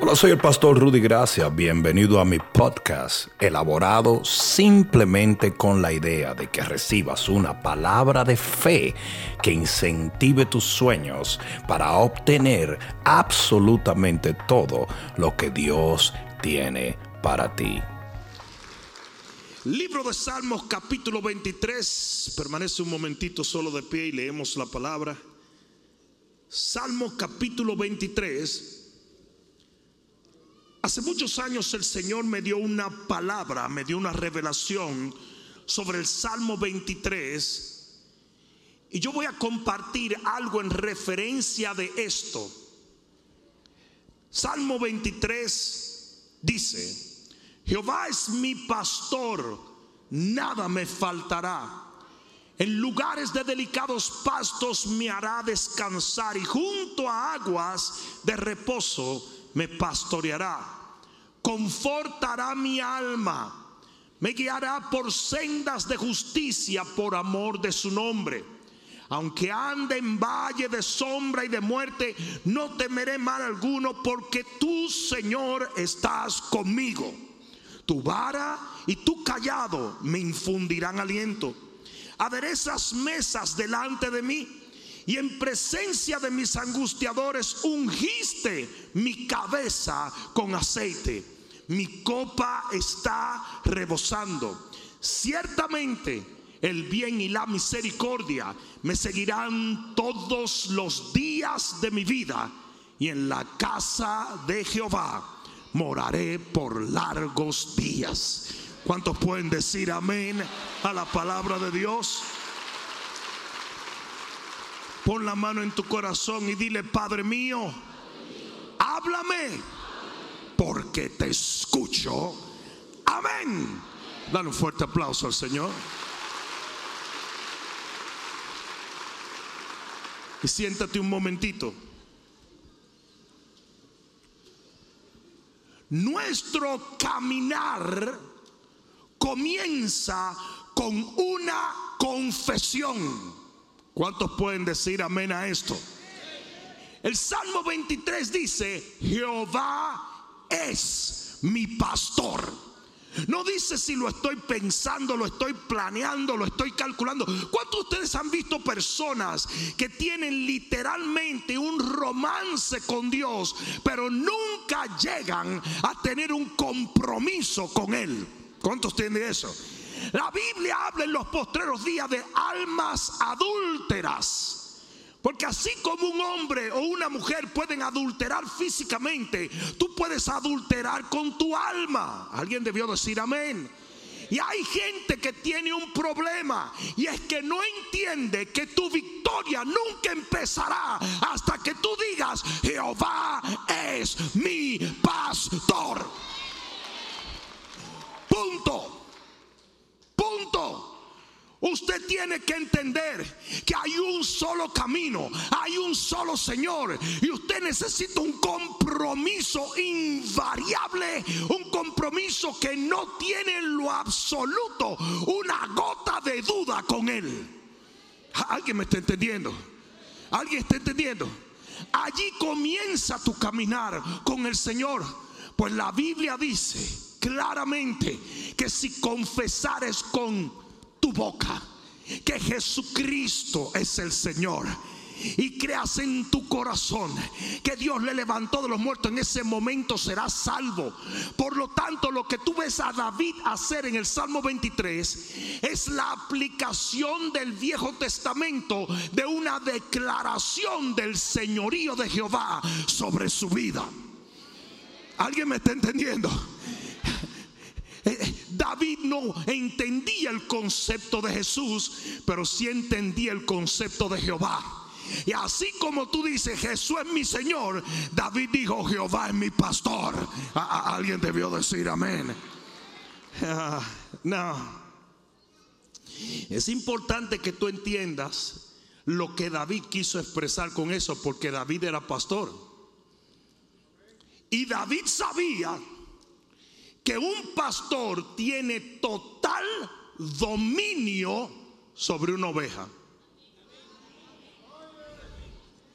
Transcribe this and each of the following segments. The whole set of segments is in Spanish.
Hola, soy el pastor Rudy Gracia. Bienvenido a mi podcast, elaborado simplemente con la idea de que recibas una palabra de fe que incentive tus sueños para obtener absolutamente todo lo que Dios tiene para ti. Libro de Salmos capítulo 23. Permanece un momentito solo de pie y leemos la palabra. Salmos capítulo 23. Hace muchos años el Señor me dio una palabra, me dio una revelación sobre el Salmo 23 y yo voy a compartir algo en referencia de esto. Salmo 23 dice, Jehová es mi pastor, nada me faltará. En lugares de delicados pastos me hará descansar y junto a aguas de reposo me pastoreará, confortará mi alma, me guiará por sendas de justicia por amor de su nombre. Aunque ande en valle de sombra y de muerte, no temeré mal alguno porque tú, Señor, estás conmigo. Tu vara y tu callado me infundirán aliento. Aderezas mesas delante de mí y en presencia de mis angustiadores ungiste mi cabeza con aceite. Mi copa está rebosando. Ciertamente el bien y la misericordia me seguirán todos los días de mi vida y en la casa de Jehová moraré por largos días. ¿Cuántos pueden decir amén a la palabra de Dios? Pon la mano en tu corazón y dile, Padre mío, háblame, porque te escucho. Amén. Dale un fuerte aplauso al Señor. Y siéntate un momentito. Nuestro caminar comienza con una confesión. ¿Cuántos pueden decir amén a esto? El Salmo 23 dice, Jehová es mi pastor. No dice si lo estoy pensando, lo estoy planeando, lo estoy calculando. ¿Cuántos de ustedes han visto personas que tienen literalmente un romance con Dios, pero nunca llegan a tener un compromiso con Él? ¿Cuántos tienen eso? La Biblia habla en los postreros días de almas adúlteras. Porque así como un hombre o una mujer pueden adulterar físicamente, tú puedes adulterar con tu alma. Alguien debió decir amén. Y hay gente que tiene un problema y es que no entiende que tu victoria nunca empezará hasta que tú digas, Jehová es mi pastor. Punto. Punto. Usted tiene que entender que hay un solo camino, hay un solo Señor y usted necesita un compromiso invariable, un compromiso que no tiene en lo absoluto una gota de duda con Él. ¿Alguien me está entendiendo? ¿Alguien está entendiendo? Allí comienza tu caminar con el Señor, pues la Biblia dice claramente que si confesares con tu boca que Jesucristo es el Señor y creas en tu corazón que Dios le levantó de los muertos, en ese momento serás salvo. Por lo tanto, lo que tú ves a David hacer en el Salmo 23 es la aplicación del Viejo Testamento de una declaración del señorío de Jehová sobre su vida. ¿Alguien me está entendiendo? Eh, David no entendía el concepto de Jesús, pero sí entendía el concepto de Jehová. Y así como tú dices, Jesús es mi Señor, David dijo, Jehová es mi pastor. alguien debió decir amén. No. Es importante que tú entiendas lo que David quiso expresar con eso, porque David era pastor. Y David sabía que un pastor tiene total dominio sobre una oveja.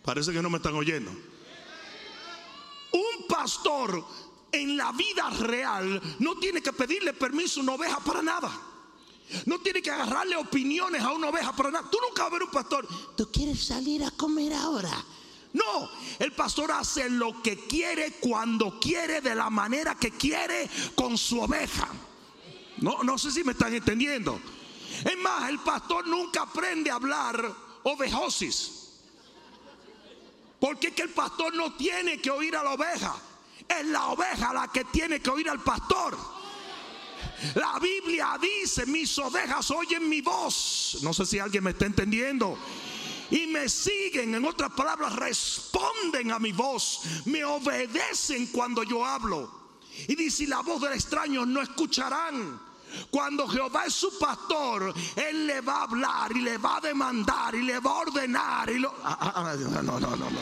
Parece que no me están oyendo. Un pastor en la vida real no tiene que pedirle permiso a una oveja para nada. No tiene que agarrarle opiniones a una oveja para nada. Tú nunca vas a ver un pastor. ¿Tú quieres salir a comer ahora? No, el pastor hace lo que quiere, cuando quiere, de la manera que quiere con su oveja. No, no sé si me están entendiendo. Es más, el pastor nunca aprende a hablar ovejosis. Porque es que el pastor no tiene que oír a la oveja. Es la oveja la que tiene que oír al pastor. La Biblia dice, mis ovejas oyen mi voz. No sé si alguien me está entendiendo y me siguen, en otras palabras, responden a mi voz, me obedecen cuando yo hablo. Y dice, la voz del extraño no escucharán. Cuando Jehová es su pastor, Él le va a hablar y le va a demandar y le va a ordenar. Ah, ah, ah, no, no, no, no.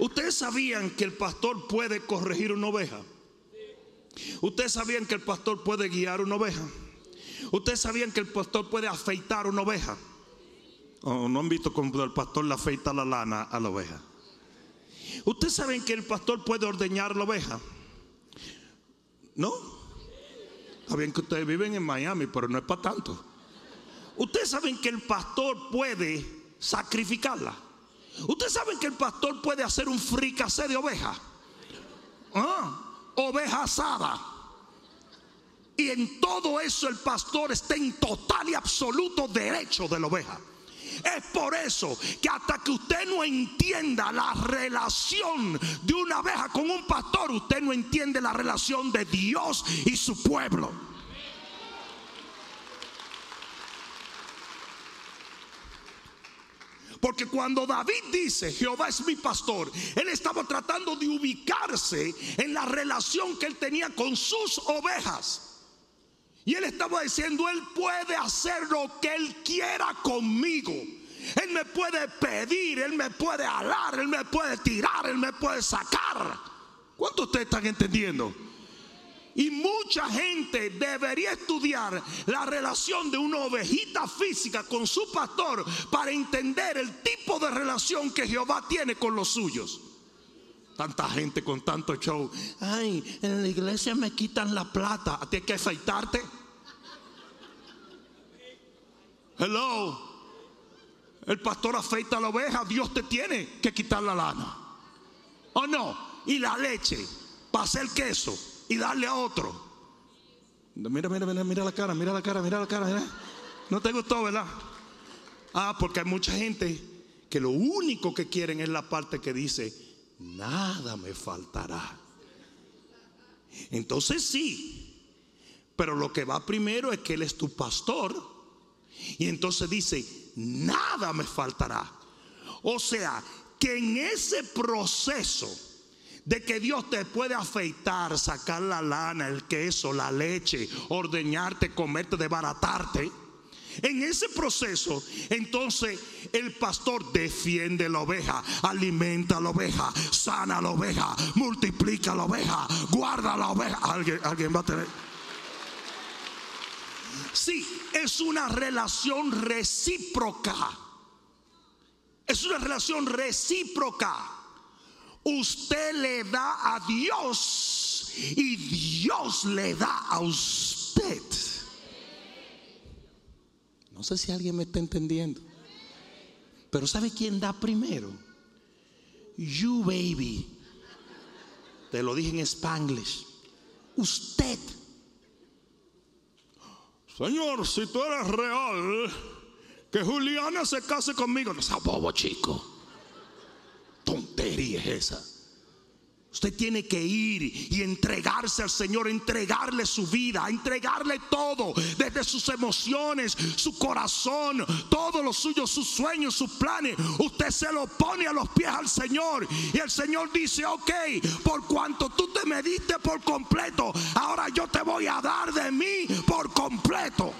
Ustedes sabían que el pastor puede corregir una oveja. Ustedes sabían que el pastor puede guiar una oveja. Ustedes sabían que el pastor puede afeitar una oveja. ¿O no han visto cómo el pastor le afeita la lana a la oveja? Ustedes saben que el pastor puede ordeñar la oveja. ¿No? Saben que ustedes viven en Miami, pero no es para tanto. Ustedes saben que el pastor puede sacrificarla. Ustedes saben que el pastor puede hacer un fricase de oveja. ¿Ah? Oveja asada. Y en todo eso el pastor está en total y absoluto derecho de la oveja. Es por eso que hasta que usted no entienda la relación de una oveja con un pastor, usted no entiende la relación de Dios y su pueblo. Porque cuando David dice, Jehová es mi pastor, él estaba tratando de ubicarse en la relación que él tenía con sus ovejas. Y él estaba diciendo, él puede hacer lo que él quiera conmigo. Él me puede pedir, él me puede alar, él me puede tirar, él me puede sacar. ¿Cuántos ustedes están entendiendo? Y mucha gente debería estudiar la relación de una ovejita física con su pastor para entender el tipo de relación que Jehová tiene con los suyos. Tanta gente con tanto show. Ay, en la iglesia me quitan la plata. ¿A ti hay que afeitarte? Hello. El pastor afeita la oveja. Dios te tiene que quitar la lana. ¿O no? Y la leche. Para hacer queso. Y darle a otro. Mira, mira, mira, mira la cara, mira la cara, mira la cara. No te gustó, ¿verdad? Ah, porque hay mucha gente que lo único que quieren es la parte que dice nada me faltará. Entonces sí, pero lo que va primero es que Él es tu pastor. Y entonces dice, nada me faltará. O sea, que en ese proceso de que Dios te puede afeitar, sacar la lana, el queso, la leche, ordeñarte, comerte, desbaratarte en ese proceso, entonces el pastor defiende la oveja, alimenta la oveja, sana la oveja, multiplica la oveja, guarda la oveja. Alguien, alguien va a tener. Sí, es una relación recíproca. Es una relación recíproca. Usted le da a Dios y Dios le da a usted. No sé si alguien me está entendiendo. Pero ¿sabe quién da primero? You baby. Te lo dije en spanglish. Usted. Señor, si tú eres real, que Juliana se case conmigo. No sea bobo, chico. Tontería es esa. Usted tiene que ir y entregarse al Señor, entregarle su vida, entregarle todo, desde sus emociones, su corazón, todo lo suyo, sus sueños, sus planes. Usted se lo pone a los pies al Señor y el Señor dice, ok, por cuanto tú te me diste por completo, ahora yo te voy a dar de mí por completo.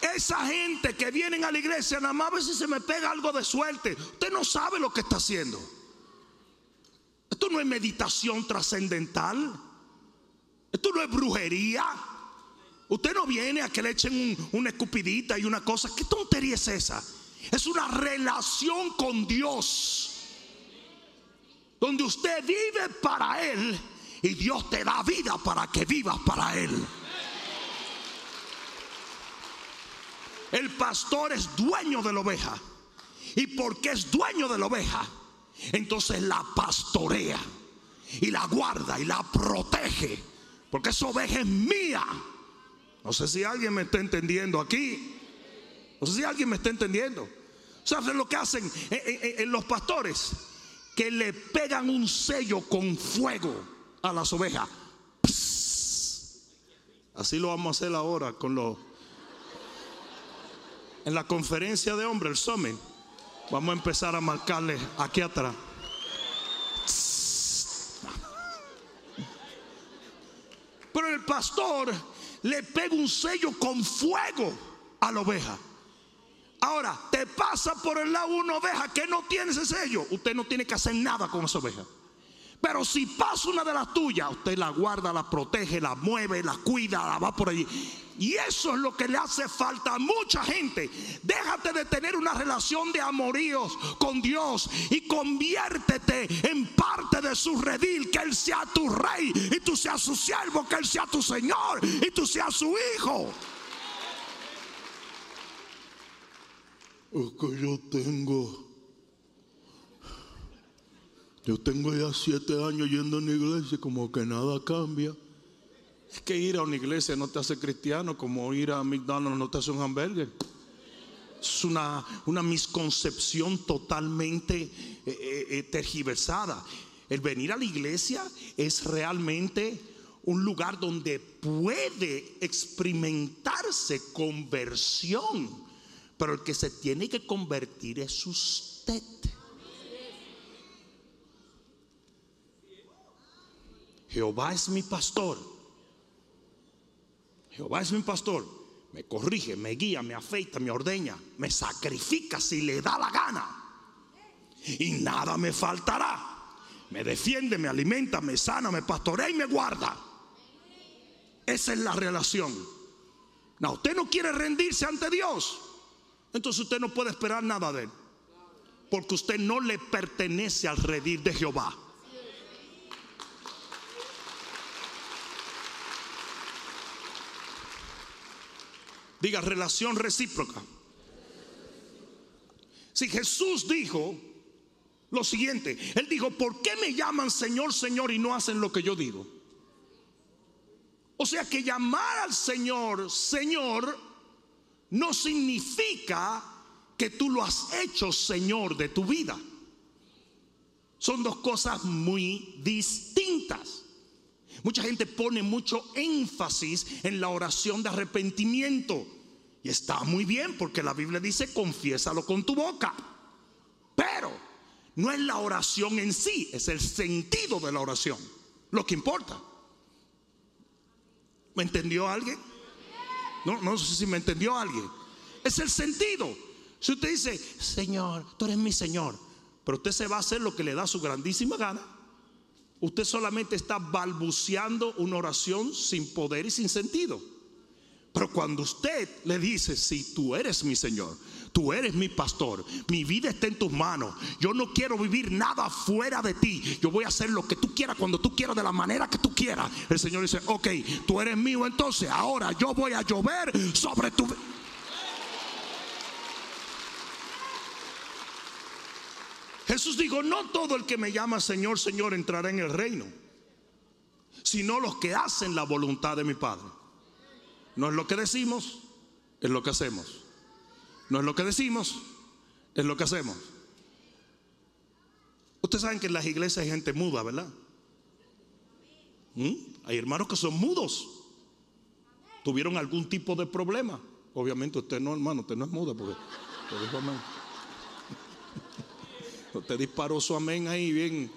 Esa gente que vienen a la iglesia, nada más a si se me pega algo de suerte. Usted no sabe lo que está haciendo. Esto no es meditación trascendental. Esto no es brujería. Usted no viene a que le echen una escupidita y una cosa. ¿Qué tontería es esa? Es una relación con Dios. Donde usted vive para Él y Dios te da vida para que vivas para Él. El pastor es dueño de la oveja. Y porque es dueño de la oveja, entonces la pastorea y la guarda y la protege. Porque esa oveja es mía. No sé si alguien me está entendiendo aquí. No sé si alguien me está entendiendo. ¿Sabes lo que hacen en, eh, eh, eh, los pastores? Que le pegan un sello con fuego a las ovejas. Así lo vamos a hacer ahora con los... En la conferencia de hombres, el summit, vamos a empezar a marcarle aquí atrás. Pero el pastor le pega un sello con fuego a la oveja. Ahora, te pasa por el lado una oveja que no tiene ese sello. Usted no tiene que hacer nada con esa oveja. Pero si pasa una de las tuyas, usted la guarda, la protege, la mueve, la cuida, la va por allí. Y eso es lo que le hace falta a mucha gente. Déjate de tener una relación de amoríos con Dios y conviértete en parte de su redil, que Él sea tu rey y tú seas su siervo, que Él sea tu Señor y tú seas su hijo. Es que yo tengo, yo tengo ya siete años yendo a una iglesia, como que nada cambia. Es que ir a una iglesia no te hace cristiano, como ir a McDonald's no te hace un hamburger. Es una, una misconcepción totalmente eh, eh, eh, tergiversada. El venir a la iglesia es realmente un lugar donde puede experimentarse conversión. Pero el que se tiene que convertir es usted. Jehová es mi pastor Jehová es mi pastor, me corrige, me guía, me afeita, me ordeña, me sacrifica si le da la gana. Y nada me faltará. Me defiende, me alimenta, me sana, me pastorea y me guarda. Esa es la relación. No, usted no quiere rendirse ante Dios. Entonces usted no puede esperar nada de él. Porque usted no le pertenece al redil de Jehová. Diga relación recíproca. Si Jesús dijo lo siguiente, Él dijo, ¿por qué me llaman Señor, Señor y no hacen lo que yo digo? O sea que llamar al Señor, Señor, no significa que tú lo has hecho Señor de tu vida. Son dos cosas muy distintas. Mucha gente pone mucho énfasis en la oración de arrepentimiento. Y está muy bien porque la Biblia dice, confiésalo con tu boca. Pero no es la oración en sí, es el sentido de la oración. Lo que importa. ¿Me entendió alguien? No, no sé si me entendió alguien. Es el sentido. Si usted dice, Señor, tú eres mi Señor, pero usted se va a hacer lo que le da su grandísima gana. Usted solamente está balbuceando una oración sin poder y sin sentido. Pero cuando usted le dice, si tú eres mi Señor, tú eres mi pastor, mi vida está en tus manos, yo no quiero vivir nada fuera de ti, yo voy a hacer lo que tú quieras cuando tú quieras, de la manera que tú quieras. El Señor dice, ok, tú eres mío, entonces ahora yo voy a llover sobre tu... Jesús dijo, no todo el que me llama Señor, Señor entrará en el reino, sino los que hacen la voluntad de mi Padre. No es lo que decimos, es lo que hacemos. No es lo que decimos, es lo que hacemos. Ustedes saben que en las iglesias hay gente muda, ¿verdad? ¿Mm? Hay hermanos que son mudos. Tuvieron algún tipo de problema. Obviamente usted no, hermano, usted no es muda porque Usted disparó su amén ahí bien.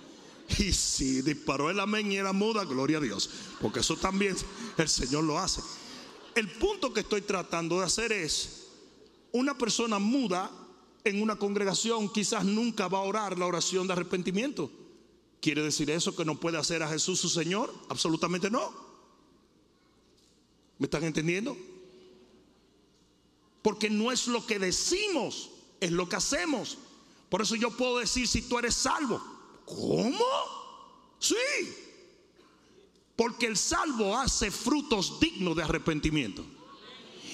Y si disparó el amén y era muda, gloria a Dios. Porque eso también el Señor lo hace. El punto que estoy tratando de hacer es, una persona muda en una congregación quizás nunca va a orar la oración de arrepentimiento. ¿Quiere decir eso que no puede hacer a Jesús su Señor? Absolutamente no. ¿Me están entendiendo? Porque no es lo que decimos, es lo que hacemos. Por eso yo puedo decir si tú eres salvo. ¿Cómo? Sí. Porque el salvo hace frutos dignos de arrepentimiento.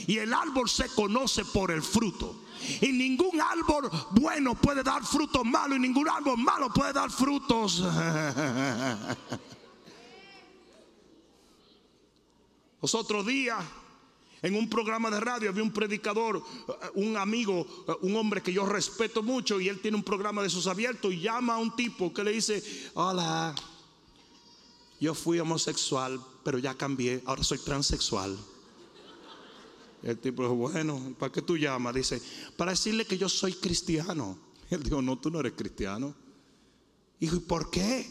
Y el árbol se conoce por el fruto. Y ningún árbol bueno puede dar frutos malos y ningún árbol malo puede dar frutos. Los otros días, en un programa de radio, había un predicador, un amigo, un hombre que yo respeto mucho, y él tiene un programa de esos abiertos y llama a un tipo que le dice, hola, yo fui homosexual, pero ya cambié, ahora soy transexual. El tipo dijo, bueno, ¿para qué tú llamas? Dice, para decirle que yo soy cristiano. Él dijo, no, tú no eres cristiano. Dijo, ¿y por qué?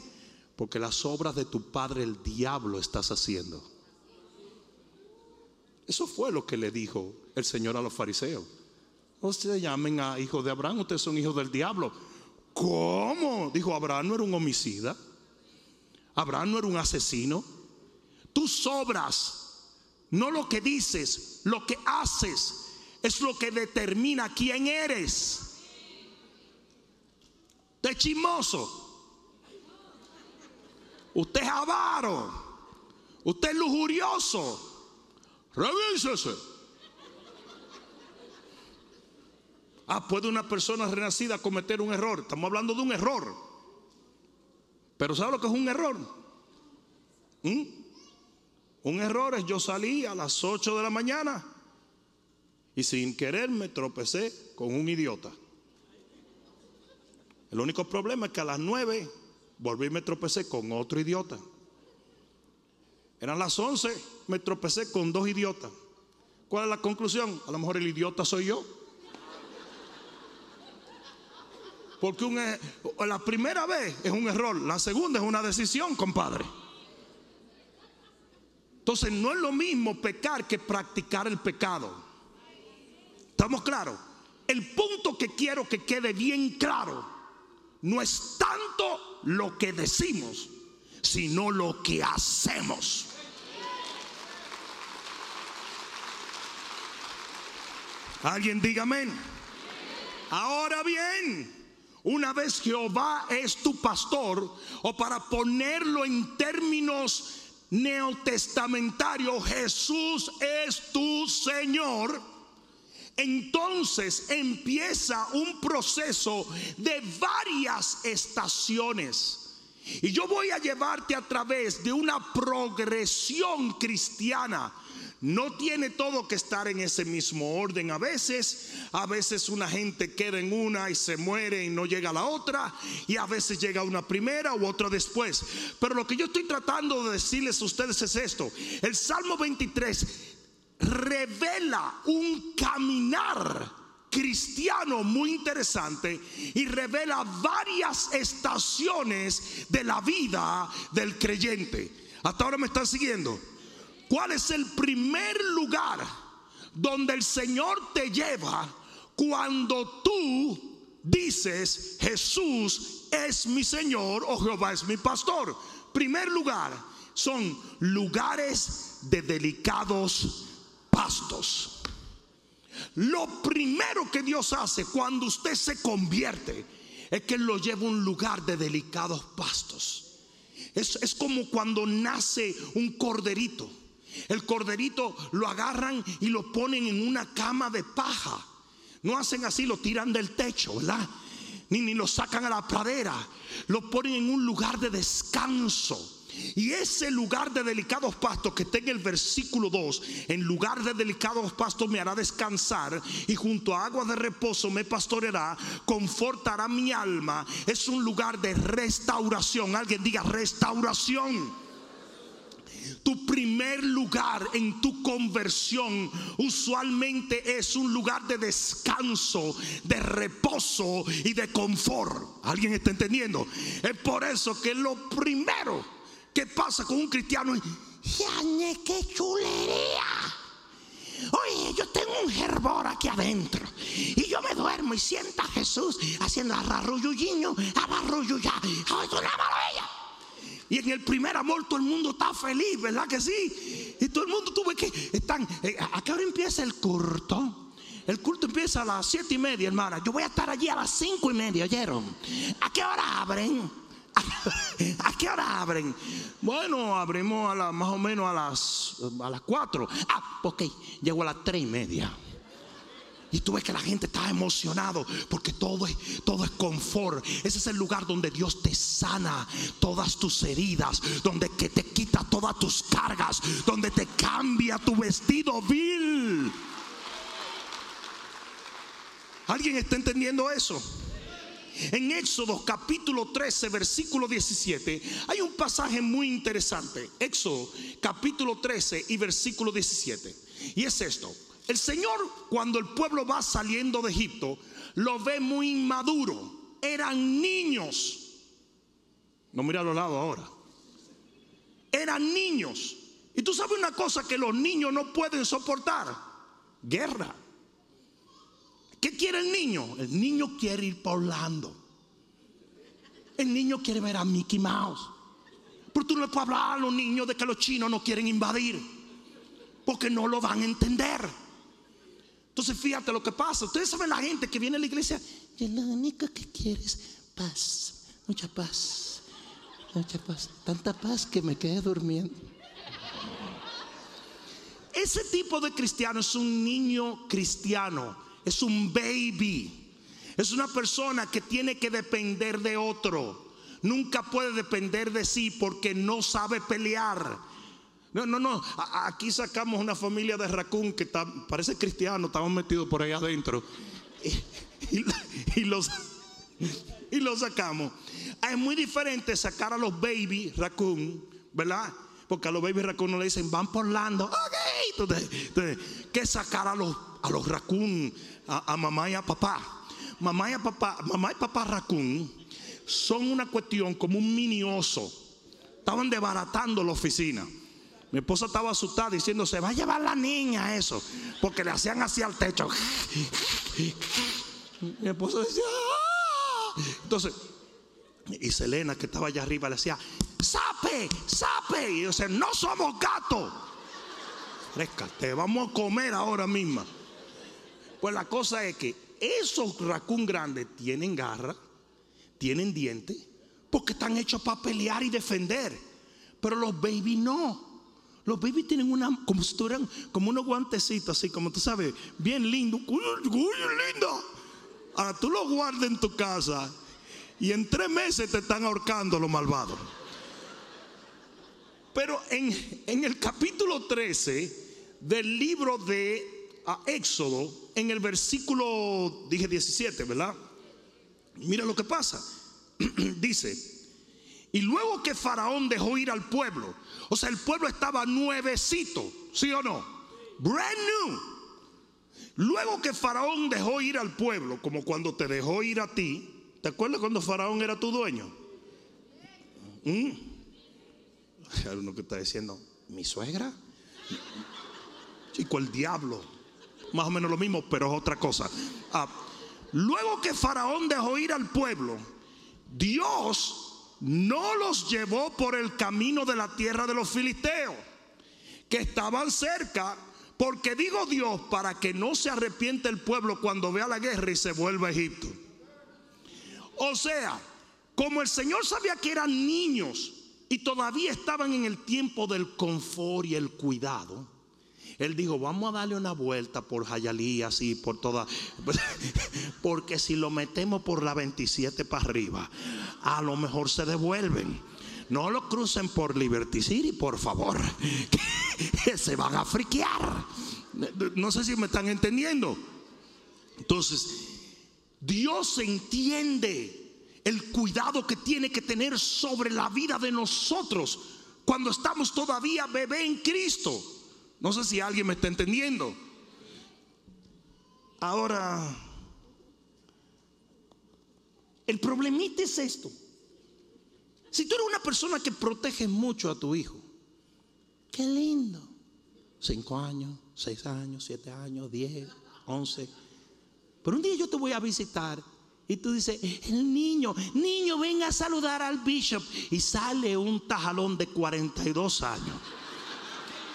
Porque las obras de tu padre, el diablo, estás haciendo. Eso fue lo que le dijo el Señor a los fariseos. Ustedes llamen a hijos de Abraham, ustedes son hijos del diablo. ¿Cómo? Dijo, Abraham no era un homicida. Abraham no era un asesino. Tus obras, no lo que dices, lo que haces, es lo que determina quién eres. Usted es chismoso. Usted es avaro. Usted es lujurioso. Revísese. Ah, puede una persona renacida cometer un error. Estamos hablando de un error. Pero ¿sabe lo que es un error? ¿Mm? Un error es yo salí a las 8 de la mañana y sin querer me tropecé con un idiota. El único problema es que a las 9 volví y me tropecé con otro idiota. Eran las 11, me tropecé con dos idiotas. ¿Cuál es la conclusión? A lo mejor el idiota soy yo. Porque e, la primera vez es un error, la segunda es una decisión, compadre. Entonces no es lo mismo pecar que practicar el pecado. ¿Estamos claros? El punto que quiero que quede bien claro no es tanto lo que decimos, sino lo que hacemos. Alguien diga amén. Ahora bien, una vez Jehová es tu pastor, o para ponerlo en términos neotestamentarios, Jesús es tu Señor, entonces empieza un proceso de varias estaciones. Y yo voy a llevarte a través de una progresión cristiana no tiene todo que estar en ese mismo orden. A veces, a veces una gente queda en una y se muere y no llega a la otra. Y a veces llega una primera u otra después. Pero lo que yo estoy tratando de decirles a ustedes es esto. El Salmo 23 revela un caminar cristiano muy interesante y revela varias estaciones de la vida del creyente. Hasta ahora me están siguiendo. ¿Cuál es el primer lugar donde el Señor te lleva cuando tú dices Jesús es mi Señor o Jehová es mi pastor? Primer lugar son lugares de delicados pastos. Lo primero que Dios hace cuando usted se convierte es que lo lleva a un lugar de delicados pastos. Es, es como cuando nace un corderito. El corderito lo agarran y lo ponen en una cama de paja. No hacen así, lo tiran del techo, ¿verdad? Ni, ni lo sacan a la pradera. Lo ponen en un lugar de descanso. Y ese lugar de delicados pastos que está en el versículo 2, en lugar de delicados pastos me hará descansar y junto a aguas de reposo me pastoreará, confortará mi alma. Es un lugar de restauración. Alguien diga restauración. Tu primer lugar en tu conversión usualmente es un lugar de descanso, de reposo y de confort. ¿Alguien está entendiendo? Es por eso que lo primero que pasa con un cristiano es, qué chulería! Oye, yo tengo un hervor aquí adentro. Y yo me duermo y sienta a Jesús haciendo arrarruyuyiño, abarruyuyá. ¡Ay, es una maravilla! Y en el primer amor todo el mundo está feliz, ¿verdad que sí? Y todo el mundo tuve que están. Eh, ¿A qué hora empieza el corto? el culto empieza a las siete y media, hermana. Yo voy a estar allí a las cinco y media, ¿oyeron? ¿A qué hora abren? ¿A qué hora abren? Bueno, abrimos a la, más o menos a las, a las 4. Ah, ok, llego a las tres y media. Y tú ves que la gente está emocionado porque todo es, todo es confort. Ese es el lugar donde Dios te sana todas tus heridas, donde que te quita todas tus cargas, donde te cambia tu vestido vil. ¿Alguien está entendiendo eso? En Éxodo capítulo 13, versículo 17, hay un pasaje muy interesante. Éxodo capítulo 13 y versículo 17. Y es esto. El Señor cuando el pueblo va saliendo de Egipto, lo ve muy inmaduro. Eran niños. No mira a los lados ahora. Eran niños. Y tú sabes una cosa que los niños no pueden soportar. Guerra. ¿Qué quiere el niño? El niño quiere ir por Orlando. El niño quiere ver a Mickey Mouse. Pero tú no le puedes hablar a los niños de que los chinos no quieren invadir. Porque no lo van a entender. Entonces fíjate lo que pasa. Ustedes saben la gente que viene a la iglesia. Y lo único que quiere es paz. Mucha paz. Mucha paz. Tanta paz que me quedé durmiendo. Ese tipo de cristiano es un niño cristiano es un baby. Es una persona que tiene que depender de otro. Nunca puede depender de sí porque no sabe pelear. No, no, no. Aquí sacamos una familia de raccoon que parece cristiano, estamos metidos por ahí adentro. Y, los, y los sacamos. Es muy diferente sacar a los baby raccoon, ¿verdad? Porque a los baby raccoon no le dicen van por Lando. que sacar a los, a los raccoon a, mamá y a papá. Mamá y a papá, mamá y papá raccoon son una cuestión como un mini oso. Estaban desbaratando la oficina. Mi esposa estaba asustada diciendo, se va a llevar la niña eso, porque le hacían así al techo. Mi esposa decía, ¡Ah! entonces, y Selena que estaba allá arriba le decía, sape, sape. Y yo decía, no somos gatos. Fresca, te vamos a comer ahora mismo. Pues la cosa es que esos raccoon grandes tienen garra, tienen dientes, porque están hechos para pelear y defender. Pero los baby no. Los baby tienen una, como si tuvieran, como unos guantecitos, así como tú sabes, bien lindo. Uy, lindo. Ahora tú los guardas en tu casa y en tres meses te están ahorcando los malvados. Pero en, en el capítulo 13 del libro de a Éxodo en el versículo, dije 17, ¿verdad? Mira lo que pasa. Dice, y luego que Faraón dejó ir al pueblo, o sea, el pueblo estaba nuevecito, ¿sí o no? Brand new. Luego que Faraón dejó ir al pueblo, como cuando te dejó ir a ti, ¿te acuerdas cuando Faraón era tu dueño? ¿Mm? Hay uno que está diciendo, ¿mi suegra? Chico, el diablo más o menos lo mismo, pero es otra cosa. Ah, luego que Faraón dejó ir al pueblo, Dios no los llevó por el camino de la tierra de los filisteos, que estaban cerca, porque digo Dios, para que no se arrepiente el pueblo cuando vea la guerra y se vuelva a Egipto. O sea, como el Señor sabía que eran niños y todavía estaban en el tiempo del confort y el cuidado, él dijo, vamos a darle una vuelta por Jayalí, así, por toda. Porque si lo metemos por la 27 para arriba, a lo mejor se devuelven. No lo crucen por Liberty City, por favor. Que se van a friquear. No sé si me están entendiendo. Entonces, Dios entiende el cuidado que tiene que tener sobre la vida de nosotros cuando estamos todavía bebé en Cristo. No sé si alguien me está entendiendo. Ahora, el problemita es esto. Si tú eres una persona que protege mucho a tu hijo, qué lindo. Cinco años, seis años, siete años, diez, once. Pero un día yo te voy a visitar y tú dices, el niño, niño, venga a saludar al bishop. Y sale un tajalón de 42 años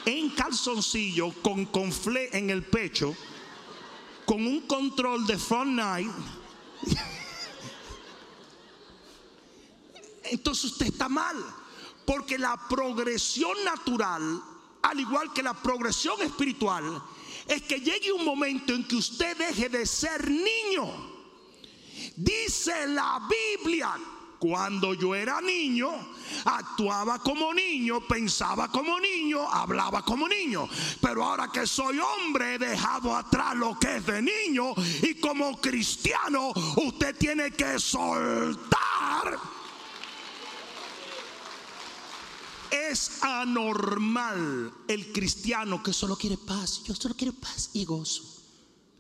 en calzoncillo con conflé en el pecho con un control de front night. Entonces usted está mal. Porque la progresión natural, al igual que la progresión espiritual, es que llegue un momento en que usted deje de ser niño. Dice la Biblia, cuando yo era niño, actuaba como niño, pensaba como niño, hablaba como niño. Pero ahora que soy hombre, he dejado atrás lo que es de niño. Y como cristiano, usted tiene que soltar Es anormal el cristiano que solo quiere paz. Yo solo quiero paz y gozo.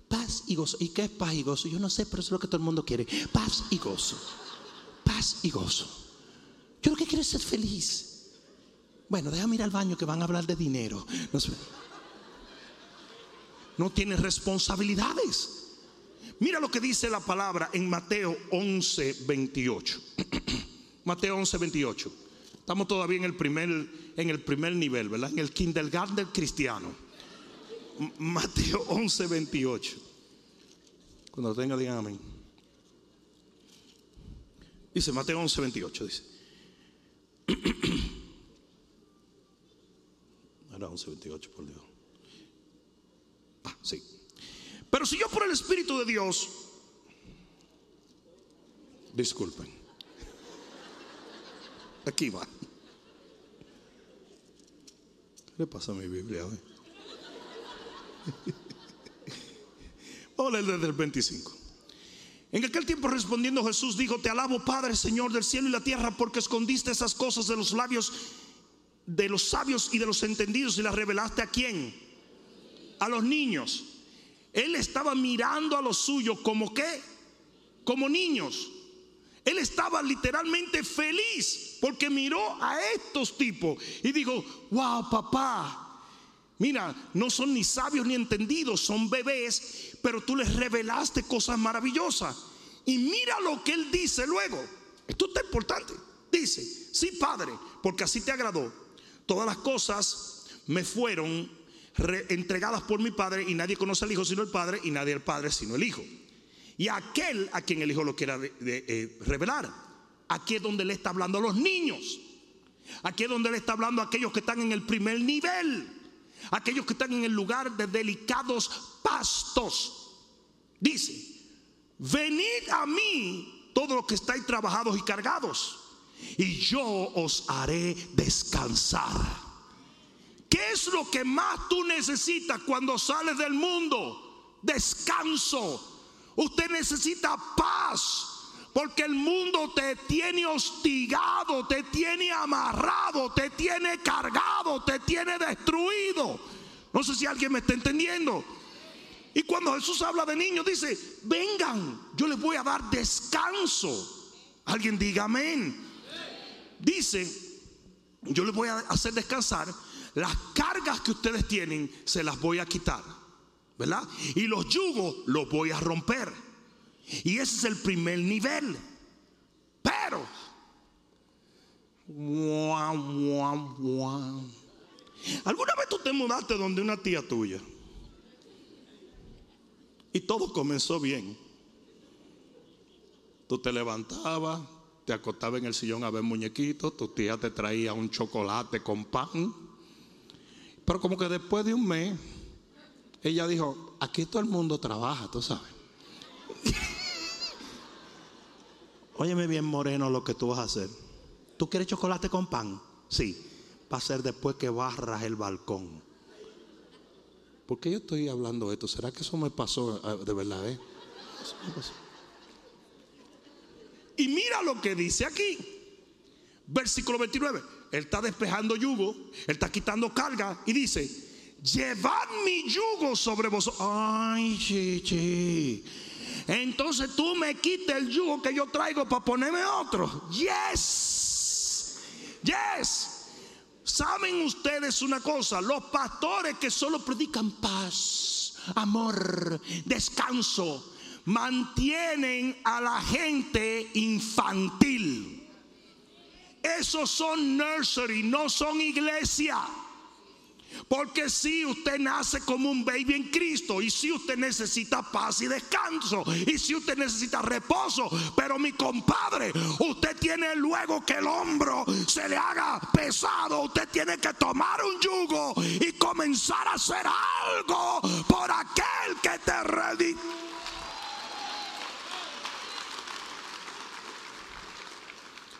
Paz y gozo. ¿Y qué es paz y gozo? Yo no sé, pero eso es lo que todo el mundo quiere. Paz y gozo. Paz y gozo. Yo lo que quiero es ser feliz. Bueno, déjame ir al baño que van a hablar de dinero. No, tiene responsabilidades. Mira lo que dice la palabra en Mateo 11, 28. Mateo 11, 28. Estamos todavía en el primer, en el primer nivel, ¿verdad? En el kindergarten cristiano. Mateo 11, 28. Cuando lo tenga, digan amén. Dice Mateo 11, 28. Dice. Era 11, 28, por Dios. Ah, sí. Pero si yo por el Espíritu de Dios, disculpen. Aquí va. ¿Qué le pasa a mi Biblia hoy? Vamos a leer desde el 25. En aquel tiempo respondiendo Jesús dijo, te alabo Padre, Señor del cielo y la tierra, porque escondiste esas cosas de los labios de los sabios y de los entendidos y las revelaste a quién? A los niños. Él estaba mirando a los suyos como qué? Como niños. Él estaba literalmente feliz porque miró a estos tipos y dijo, wow, papá, mira, no son ni sabios ni entendidos, son bebés, pero tú les revelaste cosas maravillosas. Y mira lo que él dice luego. Esto está importante. Dice, sí, Padre, porque así te agradó. Todas las cosas me fueron entregadas por mi Padre y nadie conoce al Hijo sino el Padre y nadie al Padre sino el Hijo y aquel a quien el Hijo lo quiera eh, revelar. Aquí es donde le está hablando a los niños. Aquí es donde le está hablando a aquellos que están en el primer nivel. Aquellos que están en el lugar de delicados pastos. Dice, venid a mí todos los que estáis trabajados y cargados. Y yo os haré descansar. ¿Qué es lo que más tú necesitas cuando sales del mundo? Descanso Usted necesita paz. Porque el mundo te tiene hostigado, te tiene amarrado, te tiene cargado, te tiene destruido. No sé si alguien me está entendiendo. Y cuando Jesús habla de niños, dice, vengan, yo les voy a dar descanso. Alguien diga amén. Dice, yo les voy a hacer descansar. Las cargas que ustedes tienen, se las voy a quitar. ¿verdad? Y los yugos los voy a romper. Y ese es el primer nivel. Pero, ¿alguna vez tú te mudaste donde una tía tuya? Y todo comenzó bien. Tú te levantabas, te acostabas en el sillón a ver muñequitos, tu tía te traía un chocolate con pan. Pero como que después de un mes, ella dijo, aquí todo el mundo trabaja, tú sabes. Óyeme bien, Moreno, lo que tú vas a hacer. ¿Tú quieres chocolate con pan? Sí. Va a ser después que barras el balcón. ¿Por qué yo estoy hablando de esto? ¿Será que eso me pasó ah, de verdad? Eh? Y mira lo que dice aquí. Versículo 29. Él está despejando yugo, él está quitando carga y dice, llevad mi yugo sobre vosotros. Ay, chichi. Entonces tú me quites el yugo que yo traigo para ponerme otro. Yes. Yes. ¿Saben ustedes una cosa? Los pastores que solo predican paz, amor, descanso, mantienen a la gente infantil. Esos son nursery, no son iglesia. Porque si usted nace como un baby en Cristo y si usted necesita paz y descanso y si usted necesita reposo, pero mi compadre, usted tiene luego que el hombro se le haga pesado, usted tiene que tomar un yugo y comenzar a hacer algo por aquel que te redime.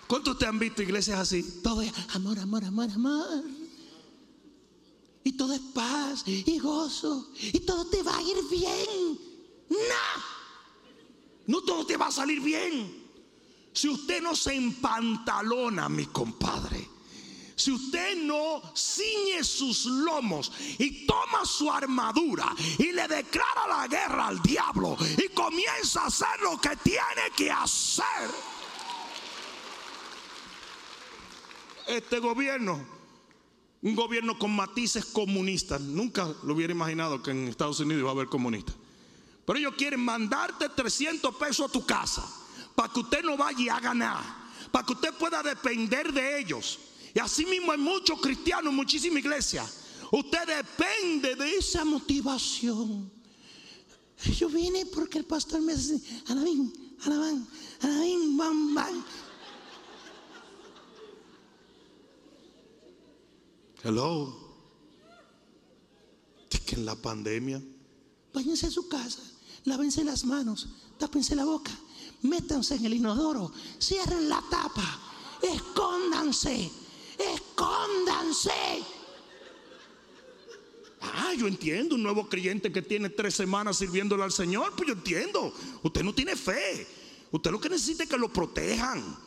¿Cuántos te han visto iglesias así? Todo es amor, amor, amor, amor y todo es paz y gozo y todo te va a ir bien. No, no todo te va a salir bien. Si usted no se empantalona, mi compadre, si usted no ciñe sus lomos y toma su armadura y le declara la guerra al diablo y comienza a hacer lo que tiene que hacer, este gobierno un gobierno con matices comunistas. Nunca lo hubiera imaginado que en Estados Unidos iba a haber comunistas. Pero ellos quieren mandarte 300 pesos a tu casa para que usted no vaya y haga nada, para que usted pueda depender de ellos. Y así mismo hay muchos cristianos, muchísimas iglesias. Usted depende de esa motivación. Yo vine porque el pastor me dice, alabín, alabán, alabín, bam, bam. Hello. Es que en la pandemia, váyanse a su casa, lávense las manos, tápense la boca, métanse en el inodoro, cierren la tapa, escóndanse, escóndanse. Ah, yo entiendo, un nuevo creyente que tiene tres semanas sirviéndole al Señor, pues yo entiendo. Usted no tiene fe. Usted lo que necesita es que lo protejan.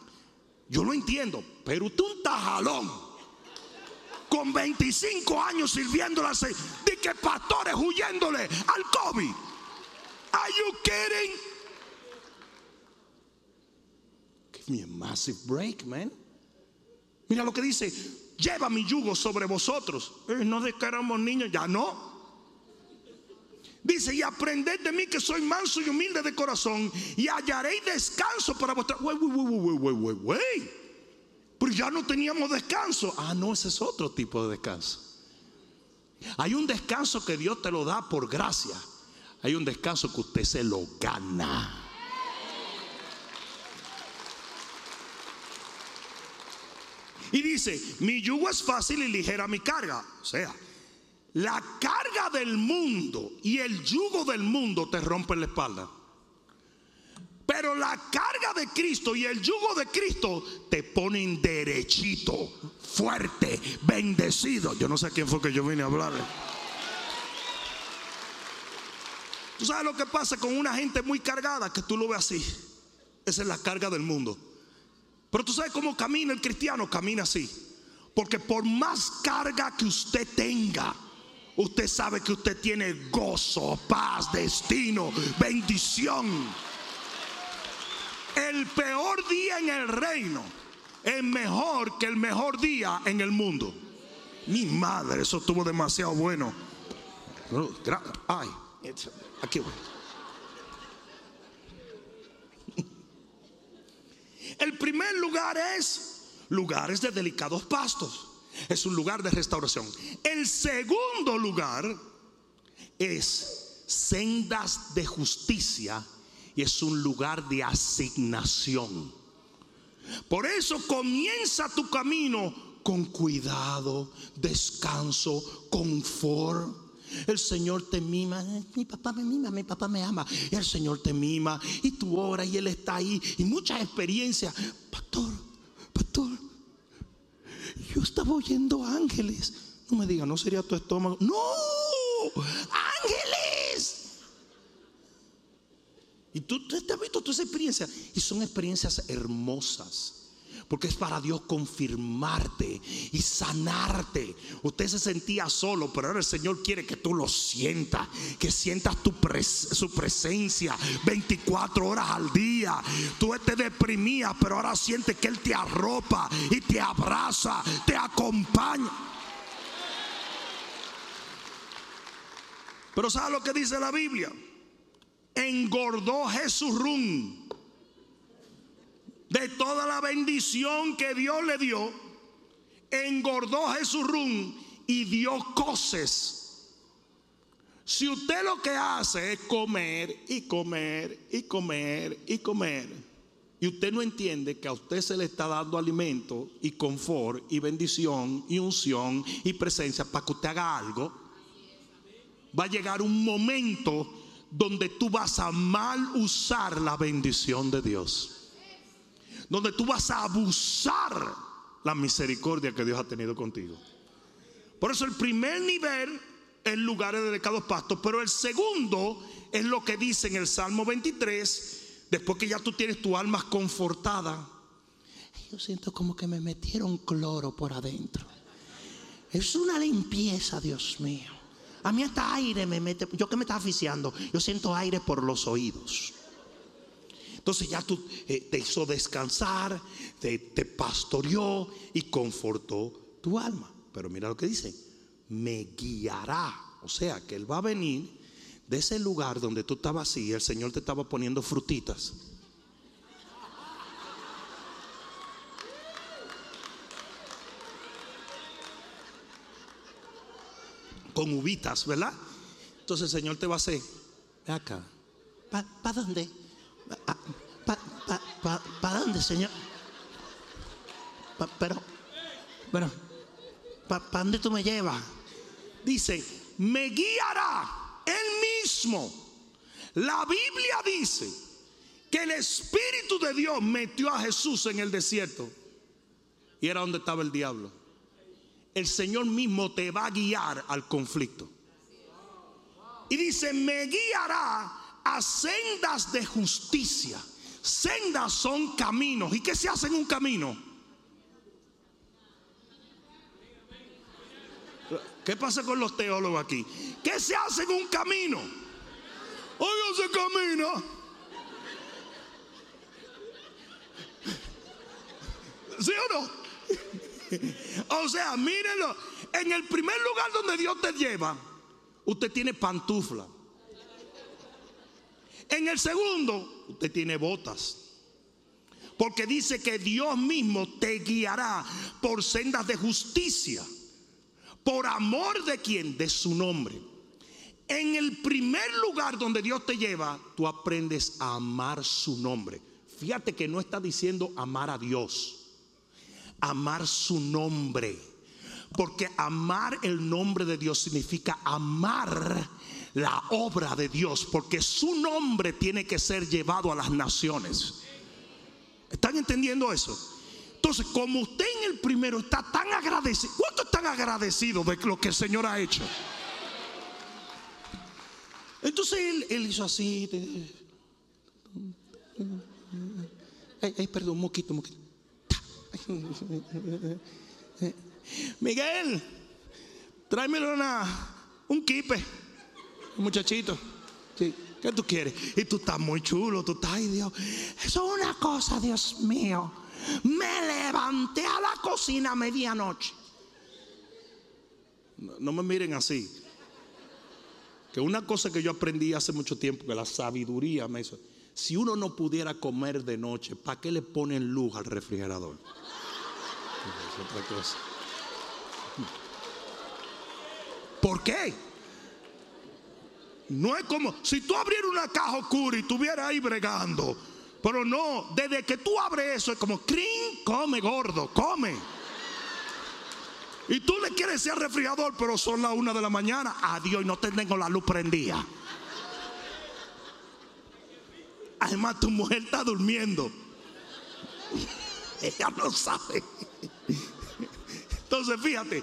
Yo lo entiendo, pero usted un tajalón con 25 años sirviéndole de que pastores huyéndole al COVID. Are you kidding? Give me a massive break, man. Mira lo que dice, lleva mi yugo sobre vosotros. Eh, no descaramos niños, ya no. Dice, y aprended de mí que soy manso y humilde de corazón y hallaréis descanso para vuestra... Wait, wait, wait, wait, wait, wait. Pero ya no teníamos descanso. Ah, no, ese es otro tipo de descanso. Hay un descanso que Dios te lo da por gracia. Hay un descanso que usted se lo gana. Y dice, mi yugo es fácil y ligera mi carga. O sea, la carga del mundo y el yugo del mundo te rompen la espalda. Pero la carga de Cristo y el yugo de Cristo te ponen derechito, fuerte, bendecido. Yo no sé a quién fue que yo vine a hablarle. Tú sabes lo que pasa con una gente muy cargada que tú lo ves así. Esa es la carga del mundo. Pero tú sabes cómo camina el cristiano, camina así. Porque por más carga que usted tenga, usted sabe que usted tiene gozo, paz, destino, bendición. El peor día en el reino es mejor que el mejor día en el mundo. Mi madre, eso estuvo demasiado bueno. Ay, aquí voy. El primer lugar es lugares de delicados pastos. Es un lugar de restauración. El segundo lugar es sendas de justicia y es un lugar de asignación. Por eso comienza tu camino con cuidado, descanso, confort. El Señor te mima, mi papá me mima, mi papá me ama. El Señor te mima y tú oras y Él está ahí. Y muchas experiencias. Pastor, pastor, yo estaba oyendo ángeles. No me diga, no sería tu estómago. No, ángeles. Tú, te has visto toda esa experiencia. Y son experiencias hermosas. Porque es para Dios confirmarte y sanarte. Usted se sentía solo, pero ahora el Señor quiere que tú lo sientas. Que sientas tu su presencia 24 horas al día. Tú te deprimías, pero ahora sientes que Él te arropa y te abraza, te acompaña. Pero ¿sabes lo que dice la Biblia? Engordó Jesús rum de toda la bendición que Dios le dio, engordó Rum y dio coces. Si usted lo que hace es comer y comer y comer y comer, y usted no entiende que a usted se le está dando alimento y confort y bendición y unción y presencia para que usted haga algo, va a llegar un momento donde tú vas a mal usar la bendición de Dios. Donde tú vas a abusar la misericordia que Dios ha tenido contigo. Por eso el primer nivel es lugares dedicados pastos, pero el segundo es lo que dice en el Salmo 23, después que ya tú tienes tu alma confortada. Yo siento como que me metieron cloro por adentro. Es una limpieza, Dios mío. A mí hasta aire me mete. Yo que me está aficiando, yo siento aire por los oídos. Entonces ya tú eh, te hizo descansar, te, te pastoreó y confortó tu alma. Pero mira lo que dice, me guiará. O sea, que Él va a venir de ese lugar donde tú estabas así, el Señor te estaba poniendo frutitas. Con uvitas, ¿verdad? Entonces el Señor te va a hacer, ve acá, ¿para dónde? ¿Para dónde, Señor? Pa, pero, pero, ¿para dónde tú me llevas? Dice, me guiará él mismo. La Biblia dice que el Espíritu de Dios metió a Jesús en el desierto. Y era donde estaba el diablo. El Señor mismo te va a guiar al conflicto. Y dice, me guiará a sendas de justicia. Sendas son caminos. ¿Y qué se hace en un camino? ¿Qué pasa con los teólogos aquí? ¿Qué se hace en un camino? Oiga, se camina. ¿Sí o no? O sea, mírenlo. En el primer lugar donde Dios te lleva, usted tiene pantufla. En el segundo, usted tiene botas. Porque dice que Dios mismo te guiará por sendas de justicia por amor de quién? De su nombre. En el primer lugar donde Dios te lleva, tú aprendes a amar su nombre. Fíjate que no está diciendo amar a Dios, amar su nombre. Porque amar el nombre de Dios significa amar la obra de Dios, porque su nombre tiene que ser llevado a las naciones. ¿Están entendiendo eso? Entonces, como usted en el primero está tan agradecido, ¿cuánto están agradecidos de lo que el Señor ha hecho? Entonces él, hizo así. Ay, perdón, un moquito, moquito. Miguel, tráemelo una, un kipe, muchachito. Sí. ¿Qué tú quieres? Y tú estás muy chulo, tú estás. Eso es una cosa, Dios mío me levanté a la cocina a medianoche. No, me miren así. Que una cosa que yo aprendí hace mucho tiempo, que la sabiduría me hizo. Si uno no pudiera comer de noche, ¿para qué le ponen luz al refrigerador? Es otra cosa. ¿Por qué? No es como si tú abrieras una caja oscura y estuvieras ahí bregando pero no, desde que tú abres eso es como, crin, come gordo, come. Y tú le quieres ser refrigerador, pero son las una de la mañana. Adiós, y no tengo la luz prendida. Además, tu mujer está durmiendo. Ella no sabe. Entonces, fíjate,